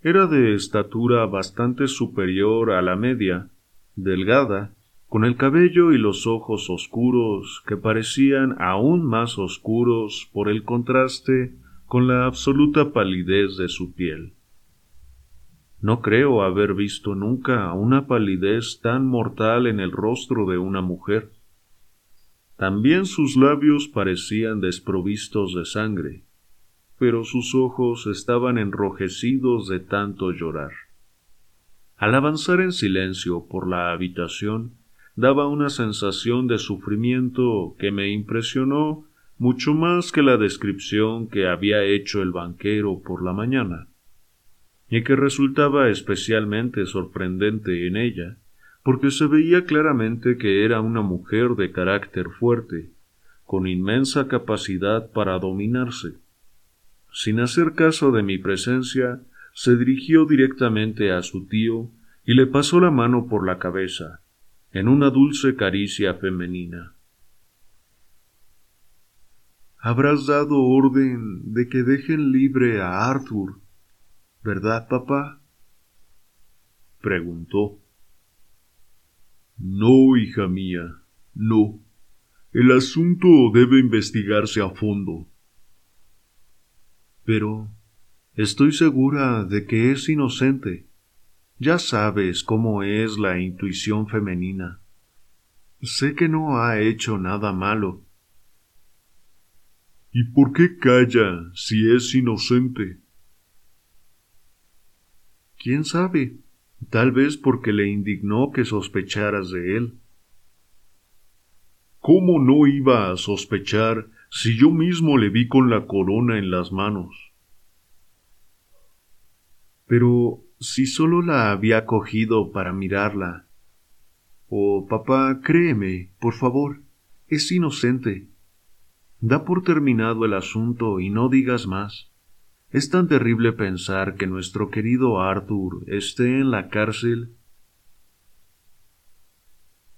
Era de estatura bastante superior a la media, delgada, con el cabello y los ojos oscuros que parecían aún más oscuros por el contraste con la absoluta palidez de su piel. No creo haber visto nunca una palidez tan mortal en el rostro de una mujer. También sus labios parecían desprovistos de sangre, pero sus ojos estaban enrojecidos de tanto llorar. Al avanzar en silencio por la habitación, daba una sensación de sufrimiento que me impresionó mucho más que la descripción que había hecho el banquero por la mañana y que resultaba especialmente sorprendente en ella, porque se veía claramente que era una mujer de carácter fuerte, con inmensa capacidad para dominarse. Sin hacer caso de mi presencia, se dirigió directamente a su tío y le pasó la mano por la cabeza, en una dulce caricia femenina. Habrás dado orden de que dejen libre a Arthur, ¿Verdad, papá? preguntó. No, hija mía, no. El asunto debe investigarse a fondo. Pero estoy segura de que es inocente. Ya sabes cómo es la intuición femenina. Sé que no ha hecho nada malo. ¿Y por qué calla si es inocente? ¿Quién sabe? Tal vez porque le indignó que sospecharas de él. ¿Cómo no iba a sospechar si yo mismo le vi con la corona en las manos? Pero si solo la había cogido para mirarla. Oh, papá, créeme, por favor, es inocente. Da por terminado el asunto y no digas más. Es tan terrible pensar que nuestro querido Arthur esté en la cárcel.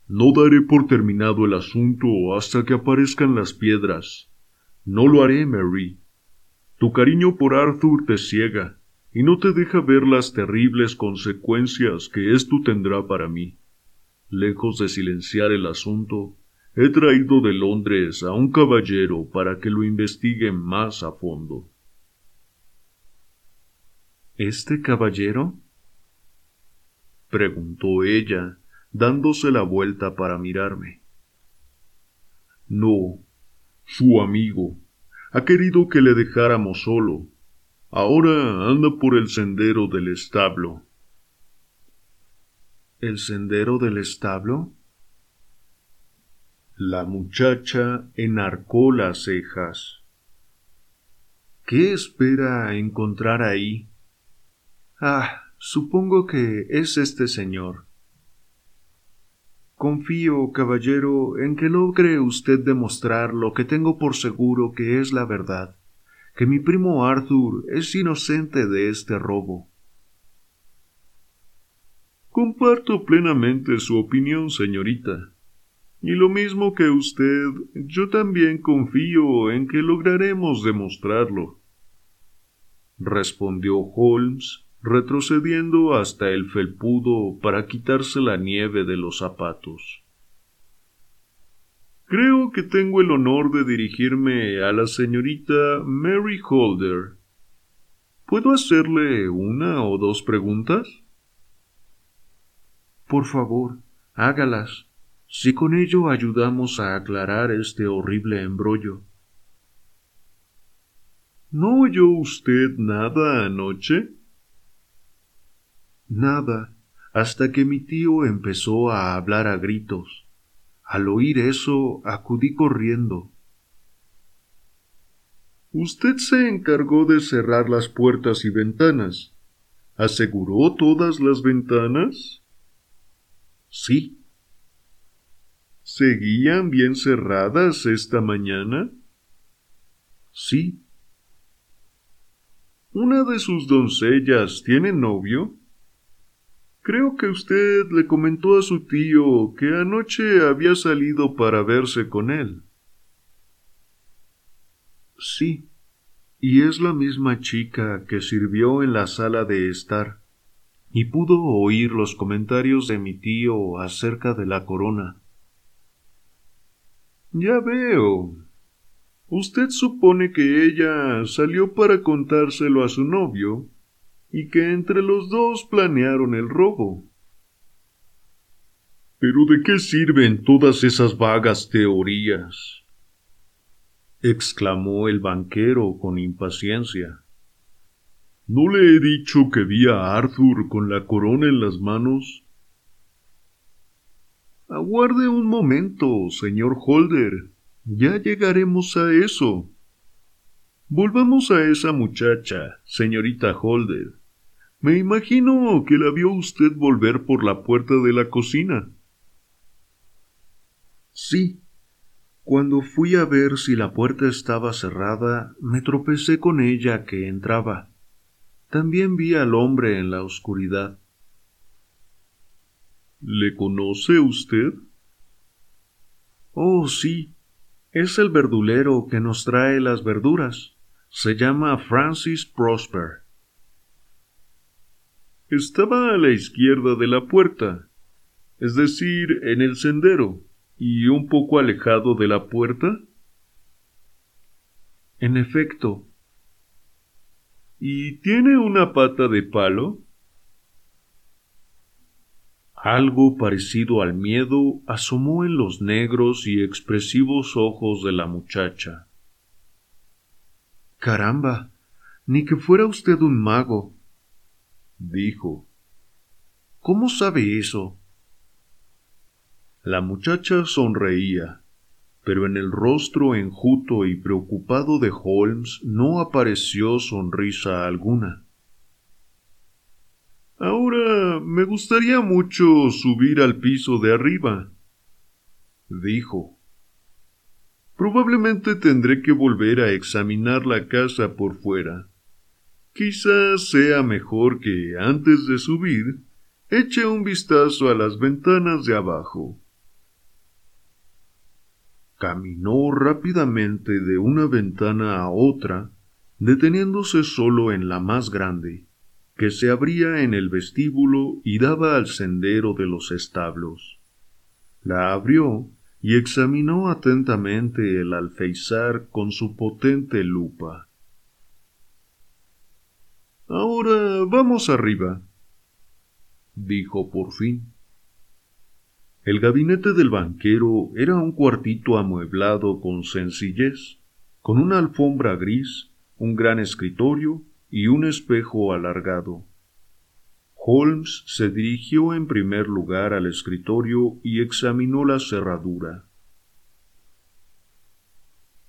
No daré por terminado el asunto hasta que aparezcan las piedras. No lo haré, Mary. Tu cariño por Arthur te ciega y no te deja ver las terribles consecuencias que esto tendrá para mí. Lejos de silenciar el asunto, he traído de Londres a un caballero para que lo investigue más a fondo. ¿Este caballero? preguntó ella, dándose la vuelta para mirarme. No, su amigo. Ha querido que le dejáramos solo. Ahora anda por el sendero del establo. ¿El sendero del establo? La muchacha enarcó las cejas. ¿Qué espera encontrar ahí? Ah, supongo que es este señor. Confío, caballero, en que logre usted demostrar lo que tengo por seguro que es la verdad, que mi primo Arthur es inocente de este robo. Comparto plenamente su opinión, señorita. Y lo mismo que usted, yo también confío en que lograremos demostrarlo. Respondió Holmes retrocediendo hasta el felpudo para quitarse la nieve de los zapatos. Creo que tengo el honor de dirigirme a la señorita Mary Holder. ¿Puedo hacerle una o dos preguntas? Por favor, hágalas, si con ello ayudamos a aclarar este horrible embrollo. ¿No oyó usted nada anoche? Nada, hasta que mi tío empezó a hablar a gritos. Al oír eso, acudí corriendo. Usted se encargó de cerrar las puertas y ventanas. ¿Aseguró todas las ventanas? Sí. ¿Seguían bien cerradas esta mañana? Sí. ¿Una de sus doncellas tiene novio? Creo que usted le comentó a su tío que anoche había salido para verse con él. Sí, y es la misma chica que sirvió en la sala de estar, y pudo oír los comentarios de mi tío acerca de la corona. Ya veo. Usted supone que ella salió para contárselo a su novio y que entre los dos planearon el robo. Pero ¿de qué sirven todas esas vagas teorías? exclamó el banquero con impaciencia. ¿No le he dicho que vi a Arthur con la corona en las manos? Aguarde un momento, señor Holder. Ya llegaremos a eso. Volvamos a esa muchacha, señorita Holder. Me imagino que la vio usted volver por la puerta de la cocina. Sí. Cuando fui a ver si la puerta estaba cerrada, me tropecé con ella que entraba. También vi al hombre en la oscuridad. ¿Le conoce usted? Oh, sí. Es el verdulero que nos trae las verduras. Se llama Francis Prosper. estaba a la izquierda de la puerta, es decir, en el sendero, y un poco alejado de la puerta. En efecto. ¿Y tiene una pata de palo? Algo parecido al miedo asomó en los negros y expresivos ojos de la muchacha. Caramba, ni que fuera usted un mago, dijo. ¿Cómo sabe eso? La muchacha sonreía, pero en el rostro enjuto y preocupado de Holmes no apareció sonrisa alguna. Ahora me gustaría mucho subir al piso de arriba, dijo. Probablemente tendré que volver a examinar la casa por fuera. Quizás sea mejor que, antes de subir, eche un vistazo a las ventanas de abajo. Caminó rápidamente de una ventana a otra, deteniéndose solo en la más grande que se abría en el vestíbulo y daba al sendero de los establos. La abrió y examinó atentamente el alfeizar con su potente lupa. Ahora vamos arriba, dijo por fin. El gabinete del banquero era un cuartito amueblado con sencillez, con una alfombra gris, un gran escritorio y un espejo alargado. Holmes se dirigió en primer lugar al escritorio y examinó la cerradura.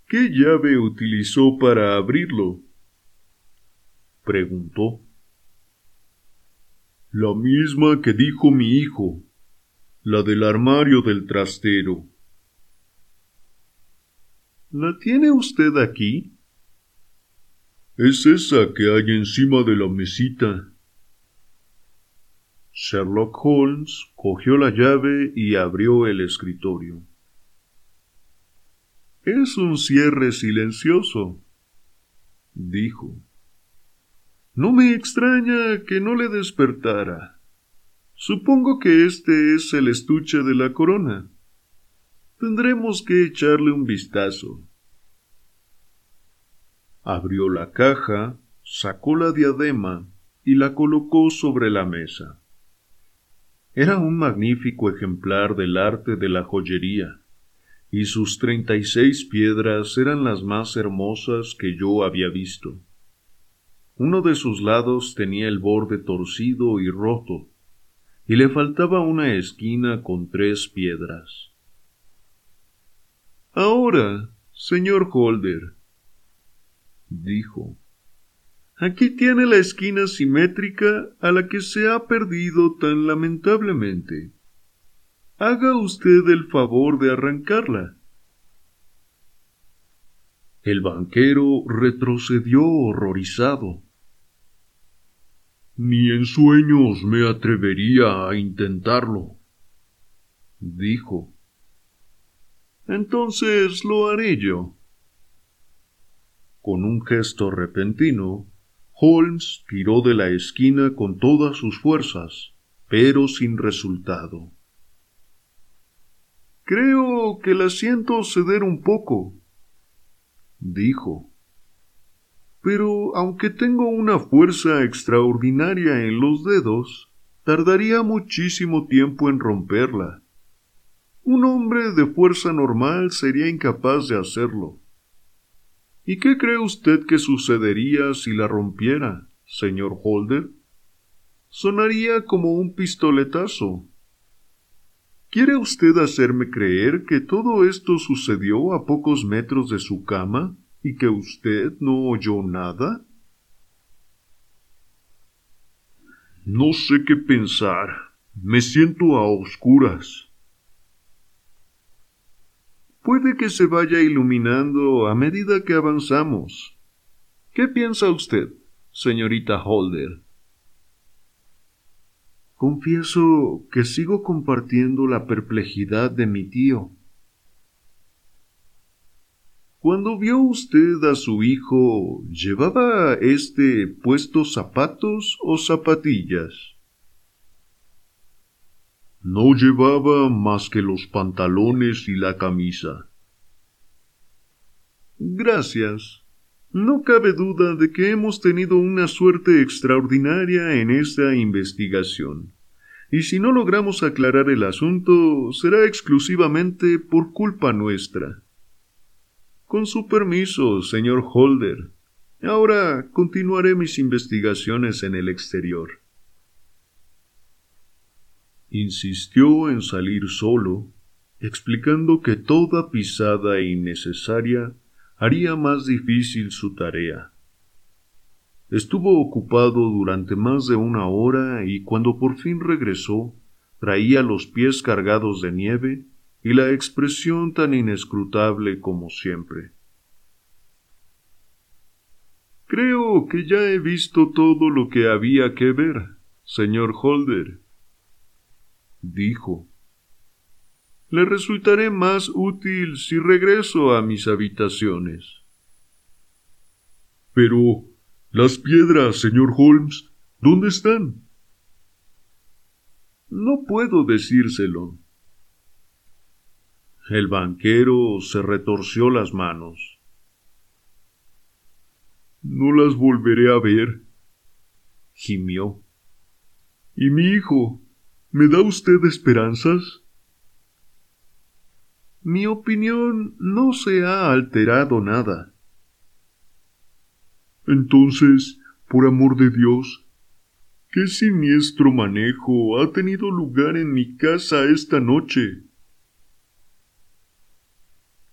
¿Qué llave utilizó para abrirlo? preguntó. La misma que dijo mi hijo, la del armario del trastero. ¿La tiene usted aquí? Es esa que hay encima de la mesita. Sherlock Holmes cogió la llave y abrió el escritorio. Es un cierre silencioso, dijo. No me extraña que no le despertara. Supongo que este es el estuche de la corona. Tendremos que echarle un vistazo. Abrió la caja, sacó la diadema y la colocó sobre la mesa. Era un magnífico ejemplar del arte de la joyería, y sus treinta y seis piedras eran las más hermosas que yo había visto. Uno de sus lados tenía el borde torcido y roto, y le faltaba una esquina con tres piedras. Ahora, señor Holder, dijo. Aquí tiene la esquina simétrica a la que se ha perdido tan lamentablemente. Haga usted el favor de arrancarla. El banquero retrocedió horrorizado. Ni en sueños me atrevería a intentarlo, dijo. Entonces lo haré yo. Con un gesto repentino, Holmes tiró de la esquina con todas sus fuerzas, pero sin resultado. Creo que la siento ceder un poco, dijo. Pero aunque tengo una fuerza extraordinaria en los dedos, tardaría muchísimo tiempo en romperla. Un hombre de fuerza normal sería incapaz de hacerlo. ¿Y qué cree usted que sucedería si la rompiera, señor Holder? Sonaría como un pistoletazo. ¿Quiere usted hacerme creer que todo esto sucedió a pocos metros de su cama y que usted no oyó nada? No sé qué pensar. Me siento a oscuras. Puede que se vaya iluminando a medida que avanzamos. ¿Qué piensa usted, señorita Holder? Confieso que sigo compartiendo la perplejidad de mi tío. Cuando vio usted a su hijo, ¿llevaba este puestos zapatos o zapatillas? No llevaba más que los pantalones y la camisa. Gracias. No cabe duda de que hemos tenido una suerte extraordinaria en esta investigación. Y si no logramos aclarar el asunto, será exclusivamente por culpa nuestra. Con su permiso, señor Holder. Ahora continuaré mis investigaciones en el exterior. Insistió en salir solo, explicando que toda pisada innecesaria haría más difícil su tarea. Estuvo ocupado durante más de una hora y cuando por fin regresó, traía los pies cargados de nieve y la expresión tan inescrutable como siempre. Creo que ya he visto todo lo que había que ver, señor Holder, dijo. Le resultaré más útil si regreso a mis habitaciones. Pero las piedras, señor Holmes, ¿dónde están? No puedo decírselo. El banquero se retorció las manos. No las volveré a ver, gimió. ¿Y mi hijo? ¿Me da usted esperanzas? Mi opinión no se ha alterado nada. Entonces, por amor de Dios, ¿qué siniestro manejo ha tenido lugar en mi casa esta noche?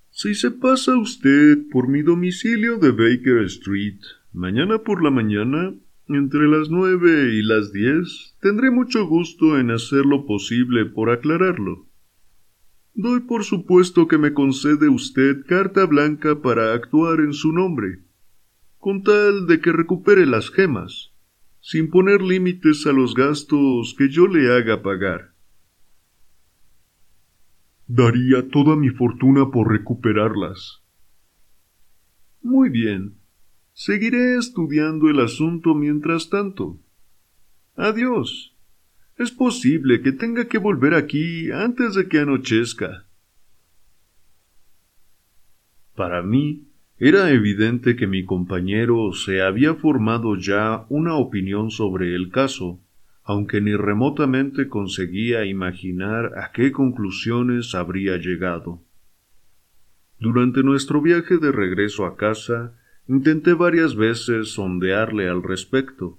Si se pasa usted por mi domicilio de Baker Street mañana por la mañana, entre las nueve y las diez, tendré mucho gusto en hacer lo posible por aclararlo. Doy por supuesto que me concede usted carta blanca para actuar en su nombre, con tal de que recupere las gemas, sin poner límites a los gastos que yo le haga pagar. Daría toda mi fortuna por recuperarlas. Muy bien. Seguiré estudiando el asunto mientras tanto. Adiós. Es posible que tenga que volver aquí antes de que anochezca. Para mí, era evidente que mi compañero se había formado ya una opinión sobre el caso, aunque ni remotamente conseguía imaginar a qué conclusiones habría llegado. Durante nuestro viaje de regreso a casa, intenté varias veces sondearle al respecto,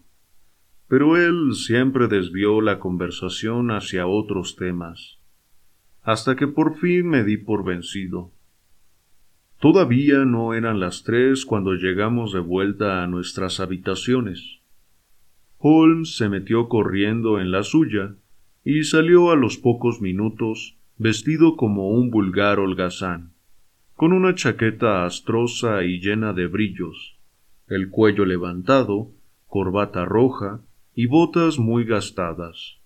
pero él siempre desvió la conversación hacia otros temas, hasta que por fin me di por vencido. Todavía no eran las tres cuando llegamos de vuelta a nuestras habitaciones. Holmes se metió corriendo en la suya y salió a los pocos minutos vestido como un vulgar holgazán, con una chaqueta astrosa y llena de brillos, el cuello levantado, corbata roja y botas muy gastadas.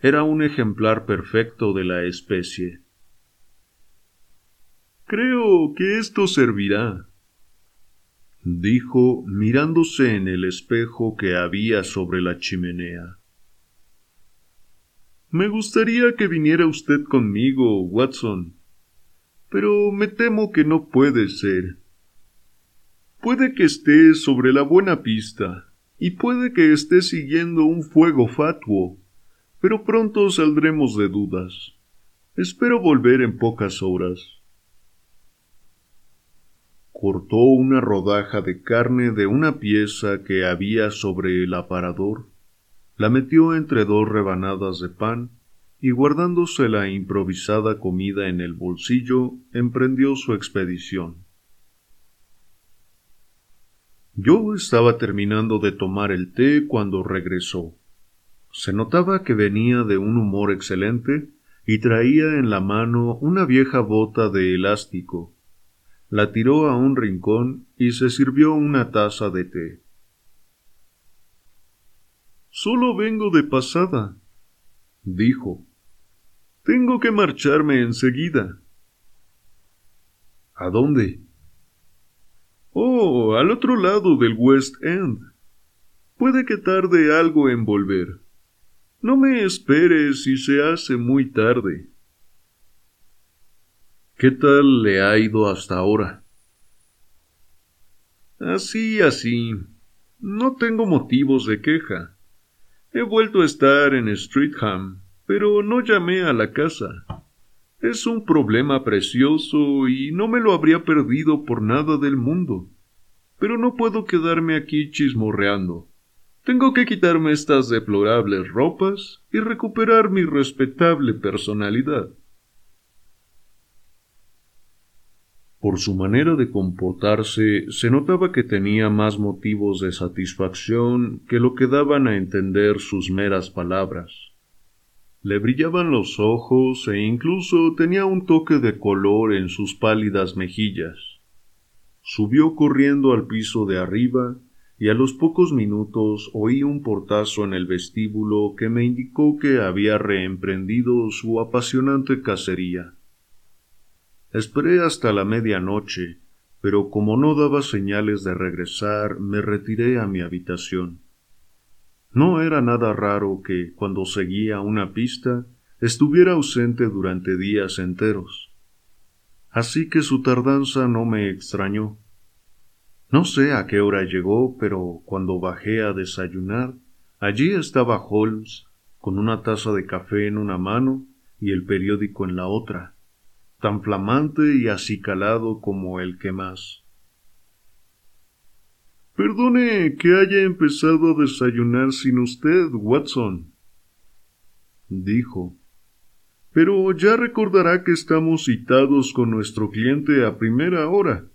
Era un ejemplar perfecto de la especie. Creo que esto servirá, dijo mirándose en el espejo que había sobre la chimenea. Me gustaría que viniera usted conmigo, Watson, pero me temo que no puede ser. Puede que esté sobre la buena pista, y puede que esté siguiendo un fuego fatuo, pero pronto saldremos de dudas. Espero volver en pocas horas. Cortó una rodaja de carne de una pieza que había sobre el aparador, la metió entre dos rebanadas de pan y guardándose la improvisada comida en el bolsillo, emprendió su expedición. Yo estaba terminando de tomar el té cuando regresó. Se notaba que venía de un humor excelente y traía en la mano una vieja bota de elástico. La tiró a un rincón y se sirvió una taza de té. Solo vengo de pasada, dijo. Tengo que marcharme enseguida. ¿A dónde? Oh, al otro lado del West End. Puede que tarde algo en volver. No me esperes si se hace muy tarde. ¿Qué tal le ha ido hasta ahora? Así, así. No tengo motivos de queja. He vuelto a estar en Streatham, pero no llamé a la casa. Es un problema precioso y no me lo habría perdido por nada del mundo. Pero no puedo quedarme aquí chismorreando. Tengo que quitarme estas deplorables ropas y recuperar mi respetable personalidad. Por su manera de comportarse se notaba que tenía más motivos de satisfacción que lo que daban a entender sus meras palabras. Le brillaban los ojos e incluso tenía un toque de color en sus pálidas mejillas. Subió corriendo al piso de arriba y a los pocos minutos oí un portazo en el vestíbulo que me indicó que había reemprendido su apasionante cacería. Esperé hasta la medianoche, pero como no daba señales de regresar, me retiré a mi habitación. No era nada raro que, cuando seguía una pista, estuviera ausente durante días enteros. Así que su tardanza no me extrañó. No sé a qué hora llegó, pero cuando bajé a desayunar, allí estaba Holmes, con una taza de café en una mano y el periódico en la otra, tan flamante y acicalado como el que más. Perdone que haya empezado a desayunar sin usted, Watson, dijo. Pero ya recordará que estamos citados con nuestro cliente a primera hora.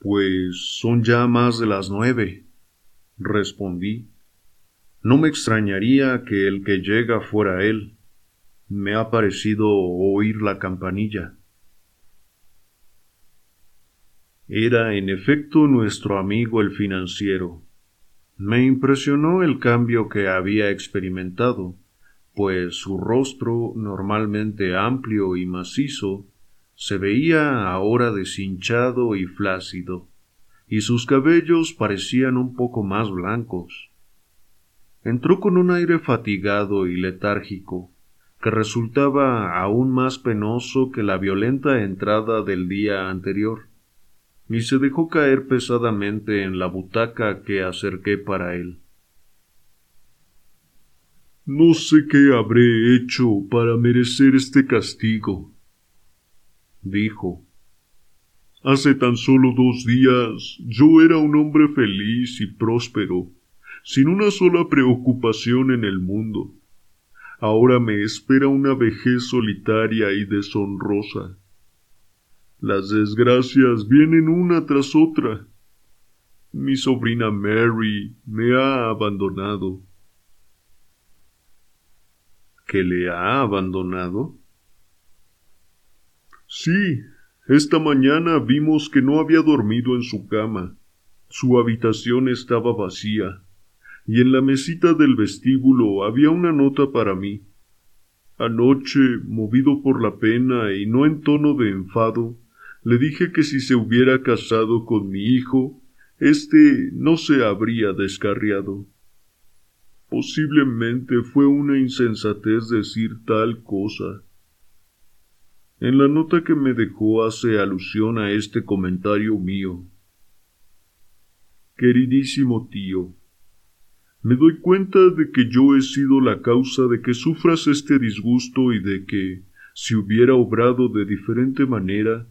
Pues son ya más de las nueve, respondí. No me extrañaría que el que llega fuera él. Me ha parecido oír la campanilla. Era en efecto nuestro amigo el financiero. Me impresionó el cambio que había experimentado, pues su rostro, normalmente amplio y macizo, se veía ahora deshinchado y flácido, y sus cabellos parecían un poco más blancos. Entró con un aire fatigado y letárgico, que resultaba aún más penoso que la violenta entrada del día anterior, y se dejó caer pesadamente en la butaca que acerqué para él. No sé qué habré hecho para merecer este castigo, dijo. Hace tan solo dos días yo era un hombre feliz y próspero, sin una sola preocupación en el mundo. Ahora me espera una vejez solitaria y deshonrosa. Las desgracias vienen una tras otra. Mi sobrina Mary me ha abandonado. ¿Que le ha abandonado? Sí, esta mañana vimos que no había dormido en su cama. Su habitación estaba vacía, y en la mesita del vestíbulo había una nota para mí. Anoche, movido por la pena y no en tono de enfado, le dije que si se hubiera casado con mi hijo, éste no se habría descarriado. Posiblemente fue una insensatez decir tal cosa. En la nota que me dejó hace alusión a este comentario mío. Queridísimo tío, me doy cuenta de que yo he sido la causa de que sufras este disgusto y de que, si hubiera obrado de diferente manera,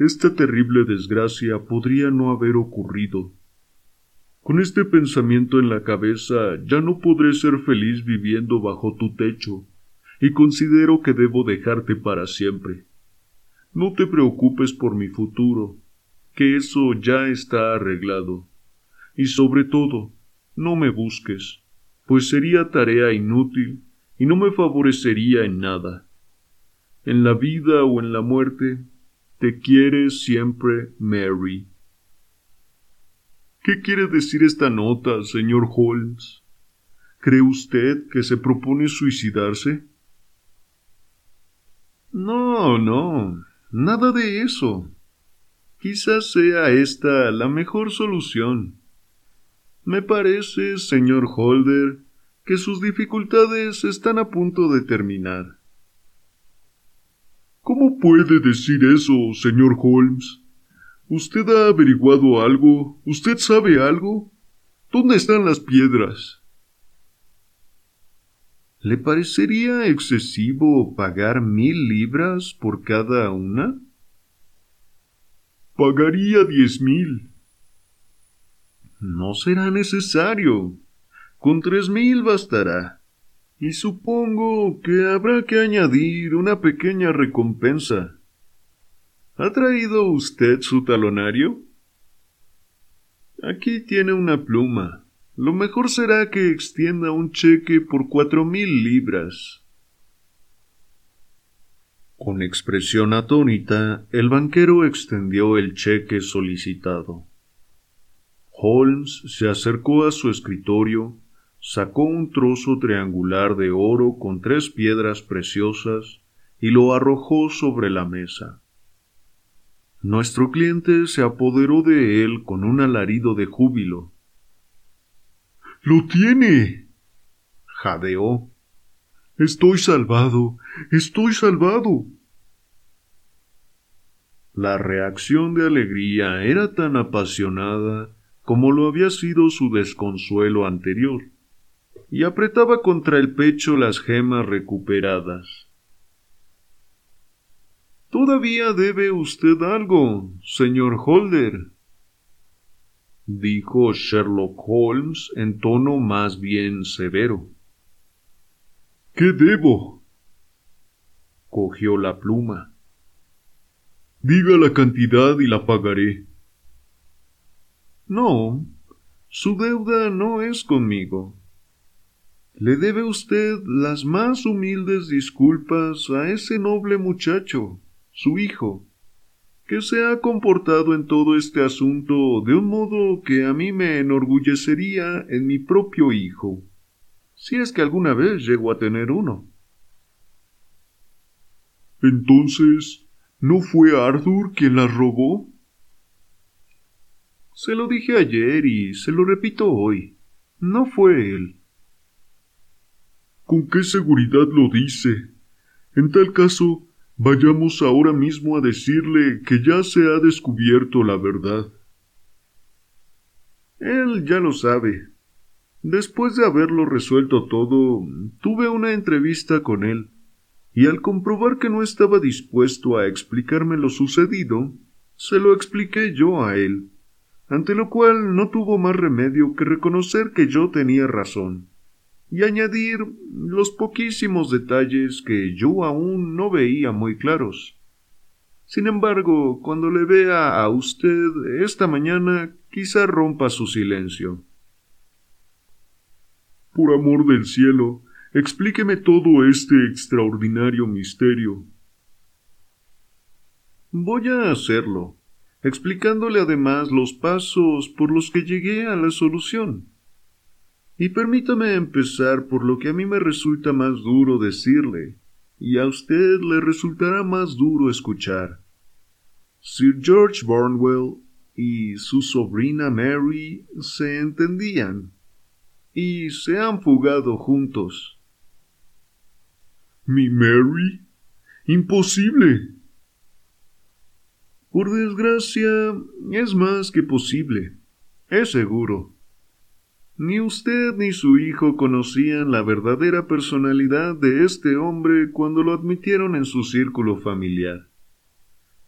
esta terrible desgracia podría no haber ocurrido. Con este pensamiento en la cabeza ya no podré ser feliz viviendo bajo tu techo, y considero que debo dejarte para siempre. No te preocupes por mi futuro, que eso ya está arreglado. Y sobre todo, no me busques, pues sería tarea inútil y no me favorecería en nada. En la vida o en la muerte, te quiere siempre Mary. ¿Qué quiere decir esta nota, señor Holmes? ¿Cree usted que se propone suicidarse? No, no. Nada de eso. Quizás sea esta la mejor solución. Me parece, señor Holder, que sus dificultades están a punto de terminar. ¿Cómo puede decir eso, señor Holmes? ¿Usted ha averiguado algo? ¿Usted sabe algo? ¿Dónde están las piedras? ¿Le parecería excesivo pagar mil libras por cada una? Pagaría diez mil. No será necesario. Con tres mil bastará. Y supongo que habrá que añadir una pequeña recompensa. ¿Ha traído usted su talonario? Aquí tiene una pluma. Lo mejor será que extienda un cheque por cuatro mil libras. Con expresión atónita, el banquero extendió el cheque solicitado. Holmes se acercó a su escritorio, sacó un trozo triangular de oro con tres piedras preciosas y lo arrojó sobre la mesa. Nuestro cliente se apoderó de él con un alarido de júbilo. ¡Lo tiene! jadeó. Estoy salvado. Estoy salvado. La reacción de alegría era tan apasionada como lo había sido su desconsuelo anterior, y apretaba contra el pecho las gemas recuperadas. Todavía debe usted algo, señor Holder, dijo Sherlock Holmes en tono más bien severo. ¿Qué debo? Cogió la pluma. Diga la cantidad y la pagaré. No, su deuda no es conmigo. Le debe usted las más humildes disculpas a ese noble muchacho, su hijo, que se ha comportado en todo este asunto de un modo que a mí me enorgullecería en mi propio hijo, si es que alguna vez llego a tener uno. Entonces, ¿no fue Arthur quien las robó? Se lo dije ayer y se lo repito hoy. No fue él. ¿Con qué seguridad lo dice? En tal caso, vayamos ahora mismo a decirle que ya se ha descubierto la verdad. Él ya lo sabe. Después de haberlo resuelto todo, tuve una entrevista con él, y al comprobar que no estaba dispuesto a explicarme lo sucedido, se lo expliqué yo a él ante lo cual no tuvo más remedio que reconocer que yo tenía razón, y añadir los poquísimos detalles que yo aún no veía muy claros. Sin embargo, cuando le vea a usted esta mañana, quizá rompa su silencio. Por amor del cielo, explíqueme todo este extraordinario misterio. Voy a hacerlo, explicándole además los pasos por los que llegué a la solución. Y permítame empezar por lo que a mí me resulta más duro decirle, y a usted le resultará más duro escuchar. Sir George Barnwell y su sobrina Mary se entendían, y se han fugado juntos. ¿Mi Mary? Imposible. Por desgracia, es más que posible. Es seguro. Ni usted ni su hijo conocían la verdadera personalidad de este hombre cuando lo admitieron en su círculo familiar.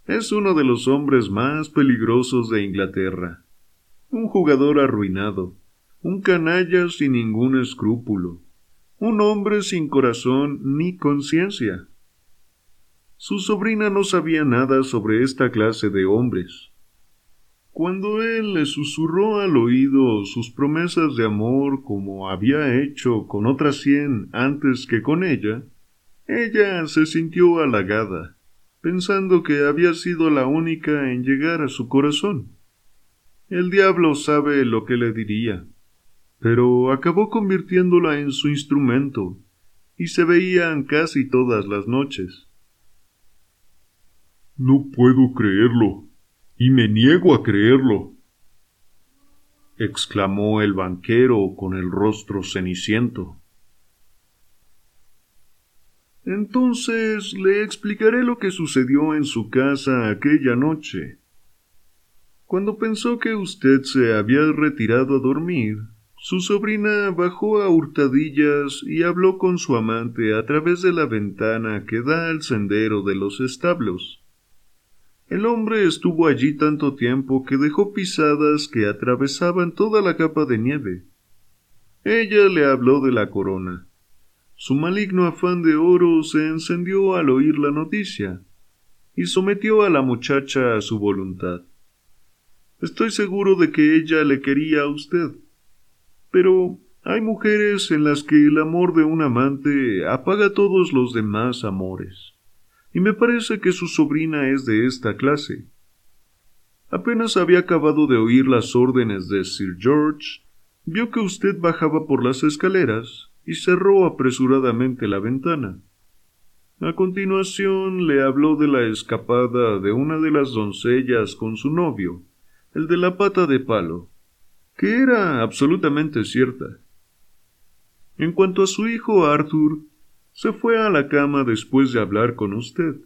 Es uno de los hombres más peligrosos de Inglaterra. Un jugador arruinado, un canalla sin ningún escrúpulo, un hombre sin corazón ni conciencia. Su sobrina no sabía nada sobre esta clase de hombres. Cuando él le susurró al oído sus promesas de amor como había hecho con otras cien antes que con ella, ella se sintió halagada, pensando que había sido la única en llegar a su corazón. El diablo sabe lo que le diría, pero acabó convirtiéndola en su instrumento, y se veían casi todas las noches. No puedo creerlo. Y me niego a creerlo, exclamó el banquero con el rostro ceniciento. Entonces le explicaré lo que sucedió en su casa aquella noche. Cuando pensó que usted se había retirado a dormir, su sobrina bajó a hurtadillas y habló con su amante a través de la ventana que da al sendero de los establos. El hombre estuvo allí tanto tiempo que dejó pisadas que atravesaban toda la capa de nieve. Ella le habló de la corona. Su maligno afán de oro se encendió al oír la noticia, y sometió a la muchacha a su voluntad. Estoy seguro de que ella le quería a usted. Pero hay mujeres en las que el amor de un amante apaga todos los demás amores, y me parece que su sobrina es de esta clase. Apenas había acabado de oír las órdenes de Sir George, vio que usted bajaba por las escaleras y cerró apresuradamente la ventana. A continuación le habló de la escapada de una de las doncellas con su novio, el de la pata de palo, que era absolutamente cierta. En cuanto a su hijo Arthur, se fue a la cama después de hablar con usted,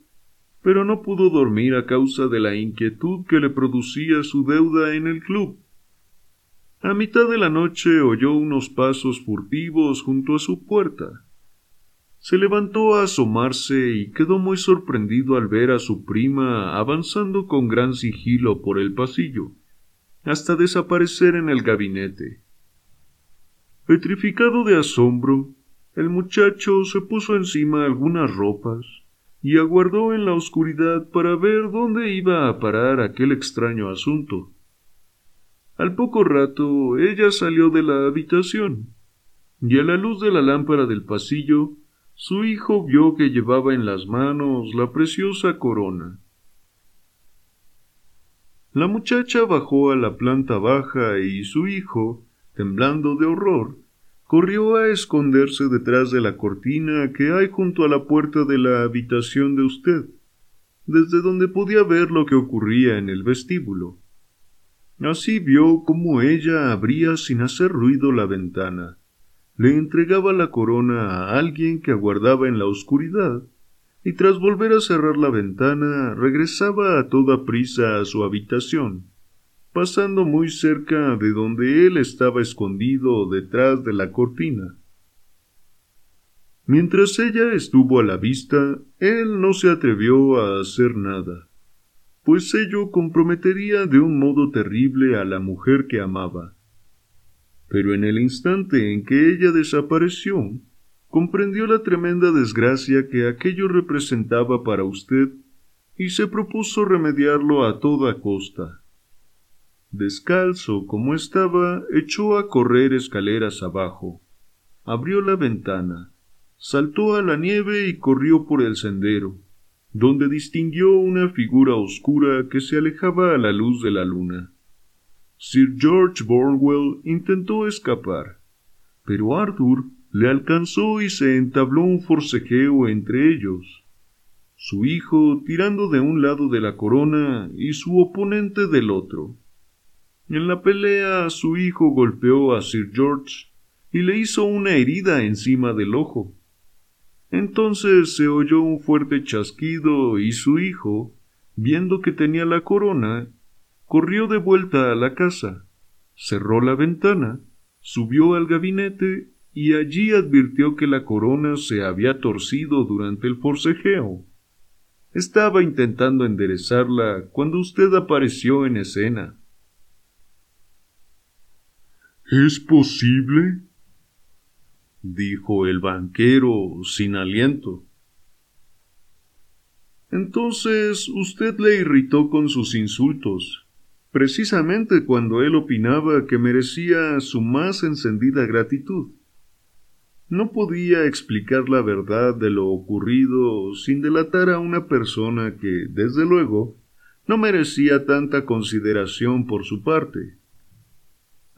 pero no pudo dormir a causa de la inquietud que le producía su deuda en el club. A mitad de la noche oyó unos pasos furtivos junto a su puerta. Se levantó a asomarse y quedó muy sorprendido al ver a su prima avanzando con gran sigilo por el pasillo hasta desaparecer en el gabinete. Petrificado de asombro, el muchacho se puso encima algunas ropas y aguardó en la oscuridad para ver dónde iba a parar aquel extraño asunto. Al poco rato ella salió de la habitación, y a la luz de la lámpara del pasillo, su hijo vio que llevaba en las manos la preciosa corona. La muchacha bajó a la planta baja y su hijo, temblando de horror, corrió a esconderse detrás de la cortina que hay junto a la puerta de la habitación de usted, desde donde podía ver lo que ocurría en el vestíbulo. Así vio cómo ella abría sin hacer ruido la ventana, le entregaba la corona a alguien que aguardaba en la oscuridad, y tras volver a cerrar la ventana regresaba a toda prisa a su habitación, pasando muy cerca de donde él estaba escondido detrás de la cortina. Mientras ella estuvo a la vista, él no se atrevió a hacer nada, pues ello comprometería de un modo terrible a la mujer que amaba. Pero en el instante en que ella desapareció, comprendió la tremenda desgracia que aquello representaba para usted y se propuso remediarlo a toda costa. Descalzo como estaba, echó a correr escaleras abajo, abrió la ventana, saltó a la nieve y corrió por el sendero, donde distinguió una figura oscura que se alejaba a la luz de la luna. Sir George Bornwell intentó escapar, pero Arthur le alcanzó y se entabló un forcejeo entre ellos, su hijo tirando de un lado de la corona y su oponente del otro. En la pelea su hijo golpeó a Sir George y le hizo una herida encima del ojo. Entonces se oyó un fuerte chasquido y su hijo, viendo que tenía la corona, corrió de vuelta a la casa, cerró la ventana, subió al gabinete y allí advirtió que la corona se había torcido durante el forcejeo. Estaba intentando enderezarla cuando usted apareció en escena. ¿Es posible? dijo el banquero sin aliento. Entonces usted le irritó con sus insultos, precisamente cuando él opinaba que merecía su más encendida gratitud no podía explicar la verdad de lo ocurrido sin delatar a una persona que, desde luego, no merecía tanta consideración por su parte.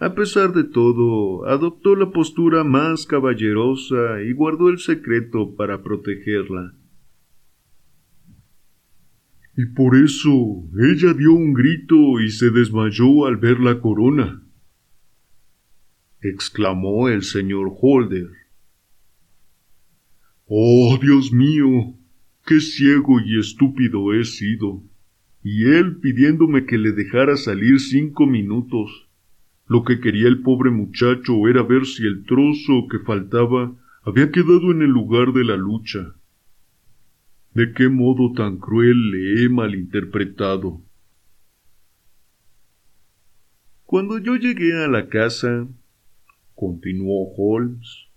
A pesar de todo, adoptó la postura más caballerosa y guardó el secreto para protegerla. Y por eso ella dio un grito y se desmayó al ver la corona. exclamó el señor Holder. Oh, Dios mío, qué ciego y estúpido he sido. Y él pidiéndome que le dejara salir cinco minutos. Lo que quería el pobre muchacho era ver si el trozo que faltaba había quedado en el lugar de la lucha. ¿De qué modo tan cruel le he malinterpretado? Cuando yo llegué a la casa, continuó Holmes,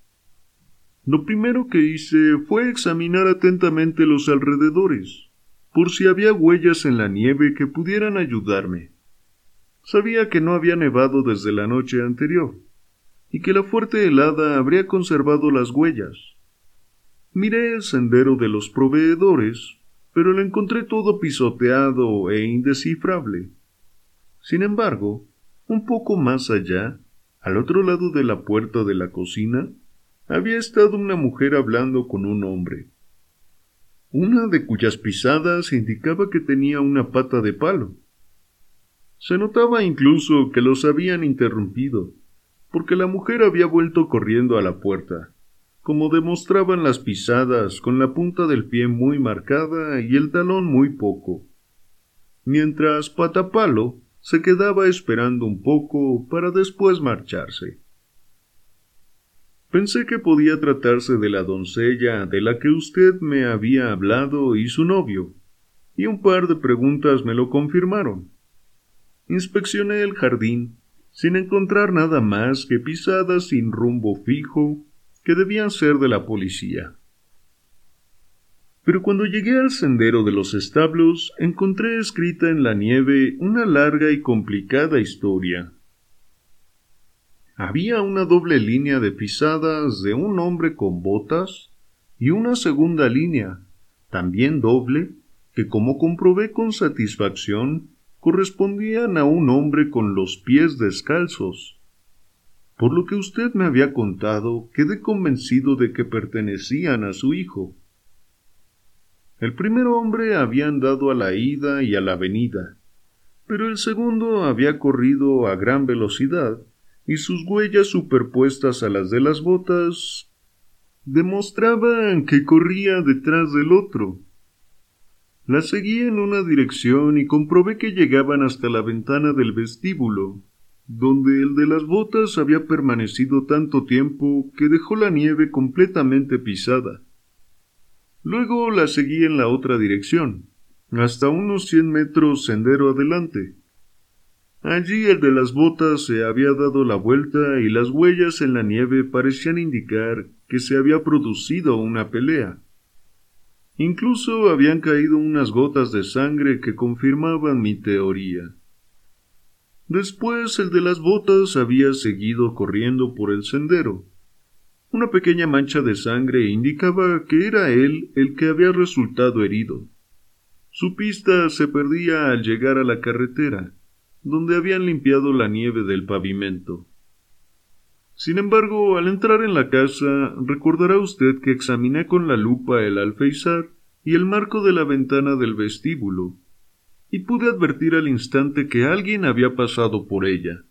lo primero que hice fue examinar atentamente los alrededores, por si había huellas en la nieve que pudieran ayudarme. Sabía que no había nevado desde la noche anterior, y que la fuerte helada habría conservado las huellas. Miré el sendero de los proveedores, pero lo encontré todo pisoteado e indescifrable. Sin embargo, un poco más allá, al otro lado de la puerta de la cocina, había estado una mujer hablando con un hombre, una de cuyas pisadas indicaba que tenía una pata de palo. Se notaba incluso que los habían interrumpido, porque la mujer había vuelto corriendo a la puerta como demostraban las pisadas con la punta del pie muy marcada y el talón muy poco, mientras Patapalo se quedaba esperando un poco para después marcharse. Pensé que podía tratarse de la doncella de la que usted me había hablado y su novio, y un par de preguntas me lo confirmaron. Inspeccioné el jardín sin encontrar nada más que pisadas sin rumbo fijo que debían ser de la policía. Pero cuando llegué al sendero de los establos, encontré escrita en la nieve una larga y complicada historia. Había una doble línea de pisadas de un hombre con botas y una segunda línea, también doble, que como comprobé con satisfacción, correspondían a un hombre con los pies descalzos. Por lo que usted me había contado, quedé convencido de que pertenecían a su hijo. El primer hombre había andado a la ida y a la venida, pero el segundo había corrido a gran velocidad, y sus huellas superpuestas a las de las botas demostraban que corría detrás del otro. La seguí en una dirección y comprobé que llegaban hasta la ventana del vestíbulo, donde el de las botas había permanecido tanto tiempo que dejó la nieve completamente pisada. Luego la seguí en la otra dirección, hasta unos cien metros sendero adelante. Allí el de las botas se había dado la vuelta y las huellas en la nieve parecían indicar que se había producido una pelea. Incluso habían caído unas gotas de sangre que confirmaban mi teoría. Después el de las botas había seguido corriendo por el sendero. Una pequeña mancha de sangre indicaba que era él el que había resultado herido. Su pista se perdía al llegar a la carretera, donde habían limpiado la nieve del pavimento. Sin embargo, al entrar en la casa, recordará usted que examiné con la lupa el alféizar y el marco de la ventana del vestíbulo, y pude advertir al instante que alguien había pasado por ella.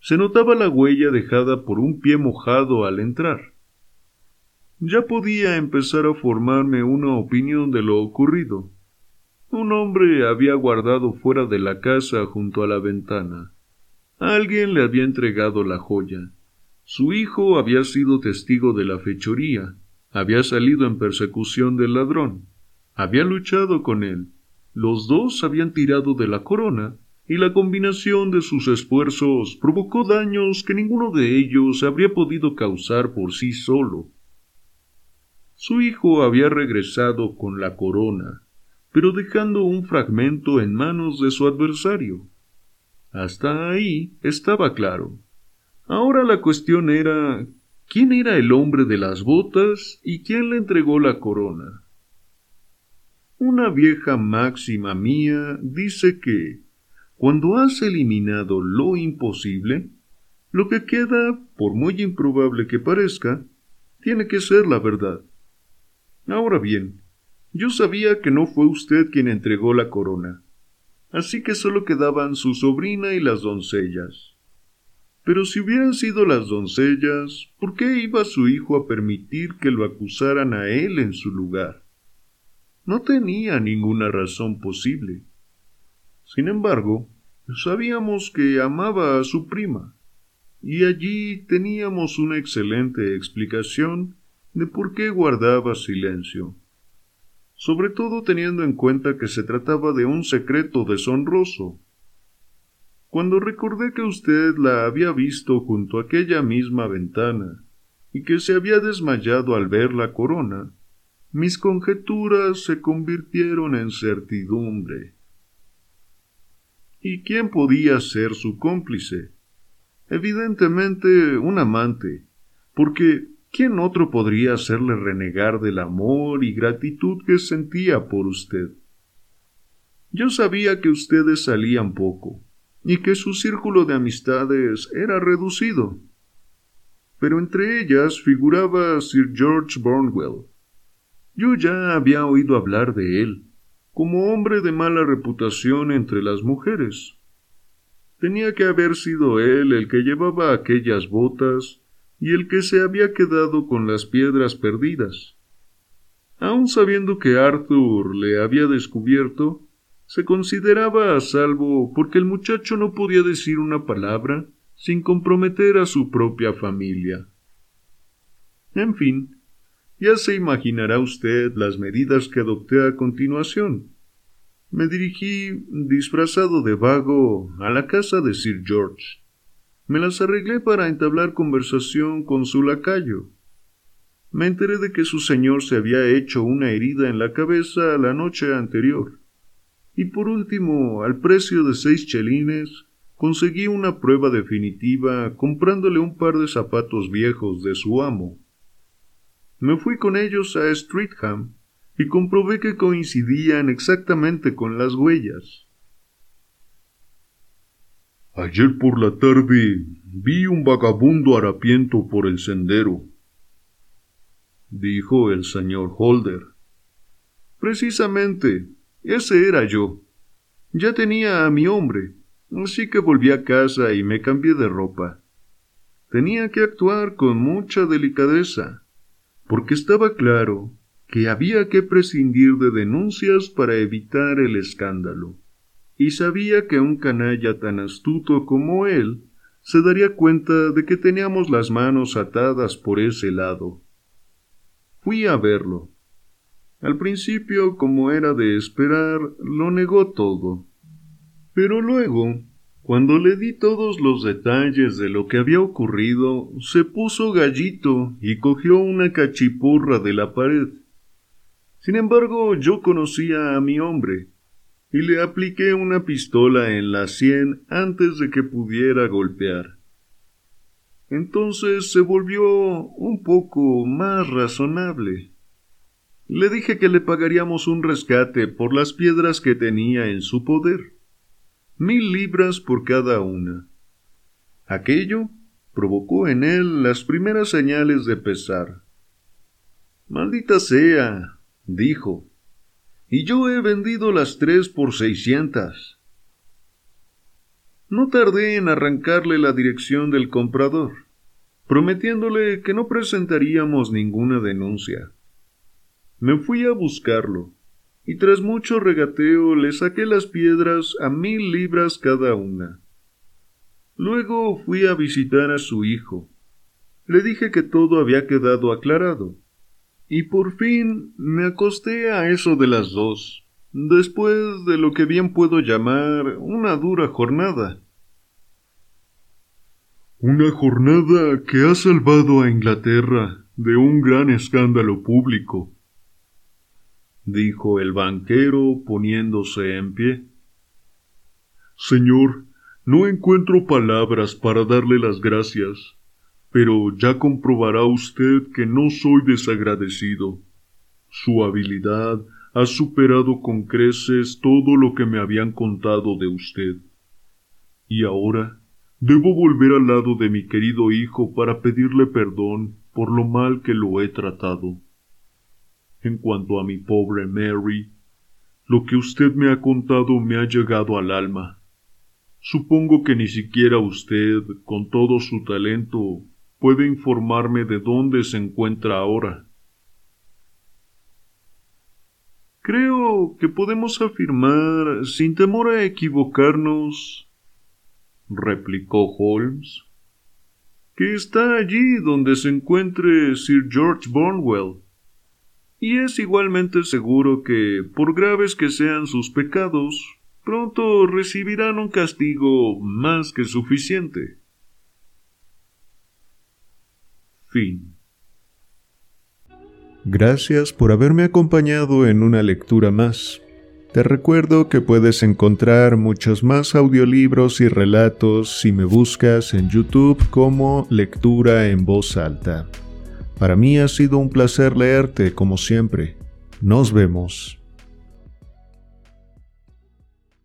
Se notaba la huella dejada por un pie mojado al entrar. Ya podía empezar a formarme una opinión de lo ocurrido. Un hombre había guardado fuera de la casa junto a la ventana. Alguien le había entregado la joya. Su hijo había sido testigo de la fechoría, había salido en persecución del ladrón, había luchado con él, los dos habían tirado de la corona, y la combinación de sus esfuerzos provocó daños que ninguno de ellos habría podido causar por sí solo. Su hijo había regresado con la corona, pero dejando un fragmento en manos de su adversario. Hasta ahí estaba claro. Ahora la cuestión era quién era el hombre de las botas y quién le entregó la corona. Una vieja máxima mía dice que cuando has eliminado lo imposible, lo que queda, por muy improbable que parezca, tiene que ser la verdad. Ahora bien, Yo sabía que no fue usted quien entregó la corona, así que solo quedaban su sobrina y las doncellas. Pero si hubieran sido las doncellas, ¿por qué iba su hijo a permitir que lo acusaran a él en su lugar? No tenía ninguna razón posible. Sin embargo, sabíamos que amaba a su prima, y allí teníamos una excelente explicación de por qué guardaba silencio, sobre todo teniendo en cuenta que se trataba de un secreto deshonroso. Cuando recordé que usted la había visto junto a aquella misma ventana y que se había desmayado al ver la corona, mis conjeturas se convirtieron en certidumbre. ¿Y quién podía ser su cómplice? Evidentemente un amante, porque ¿quién otro podría hacerle renegar del amor y gratitud que sentía por usted? Yo sabía que ustedes salían poco, y que su círculo de amistades era reducido. Pero entre ellas figuraba Sir George Bornwell. Yo ya había oído hablar de él, como hombre de mala reputación entre las mujeres. Tenía que haber sido él el que llevaba aquellas botas y el que se había quedado con las piedras perdidas. Aun sabiendo que Arthur le había descubierto, se consideraba a salvo porque el muchacho no podía decir una palabra sin comprometer a su propia familia. En fin, ya se imaginará usted las medidas que adopté a continuación. Me dirigí, disfrazado de vago, a la casa de Sir George. Me las arreglé para entablar conversación con su lacayo. Me enteré de que su señor se había hecho una herida en la cabeza la noche anterior y por último, al precio de seis chelines, conseguí una prueba definitiva comprándole un par de zapatos viejos de su amo. Me fui con ellos a Streatham y comprobé que coincidían exactamente con las huellas. Ayer por la tarde vi un vagabundo harapiento por el sendero, dijo el señor Holder. Precisamente, ese era yo. Ya tenía a mi hombre, así que volví a casa y me cambié de ropa. Tenía que actuar con mucha delicadeza, porque estaba claro que había que prescindir de denuncias para evitar el escándalo, y sabía que un canalla tan astuto como él se daría cuenta de que teníamos las manos atadas por ese lado. Fui a verlo. Al principio, como era de esperar, lo negó todo. Pero luego, cuando le di todos los detalles de lo que había ocurrido, se puso gallito y cogió una cachipurra de la pared. Sin embargo, yo conocía a mi hombre, y le apliqué una pistola en la sien antes de que pudiera golpear. Entonces se volvió un poco más razonable. Le dije que le pagaríamos un rescate por las piedras que tenía en su poder. Mil libras por cada una. Aquello provocó en él las primeras señales de pesar. Maldita sea, dijo, y yo he vendido las tres por seiscientas. No tardé en arrancarle la dirección del comprador, prometiéndole que no presentaríamos ninguna denuncia. Me fui a buscarlo, y tras mucho regateo le saqué las piedras a mil libras cada una. Luego fui a visitar a su hijo. Le dije que todo había quedado aclarado. Y por fin me acosté a eso de las dos, después de lo que bien puedo llamar una dura jornada. Una jornada que ha salvado a Inglaterra de un gran escándalo público, dijo el banquero poniéndose en pie. Señor, no encuentro palabras para darle las gracias, pero ya comprobará usted que no soy desagradecido. Su habilidad ha superado con creces todo lo que me habían contado de usted. Y ahora debo volver al lado de mi querido hijo para pedirle perdón por lo mal que lo he tratado. En cuanto a mi pobre Mary, lo que usted me ha contado me ha llegado al alma. Supongo que ni siquiera usted, con todo su talento, puede informarme de dónde se encuentra ahora. Creo que podemos afirmar, sin temor a equivocarnos, replicó Holmes, que está allí donde se encuentre Sir George Bornwell. Y es igualmente seguro que, por graves que sean sus pecados, pronto recibirán un castigo más que suficiente. Fin. Gracias por haberme acompañado en una lectura más. Te recuerdo que puedes encontrar muchos más audiolibros y relatos si me buscas en YouTube como Lectura en Voz Alta. Para mí ha sido un placer leerte como siempre. Nos vemos.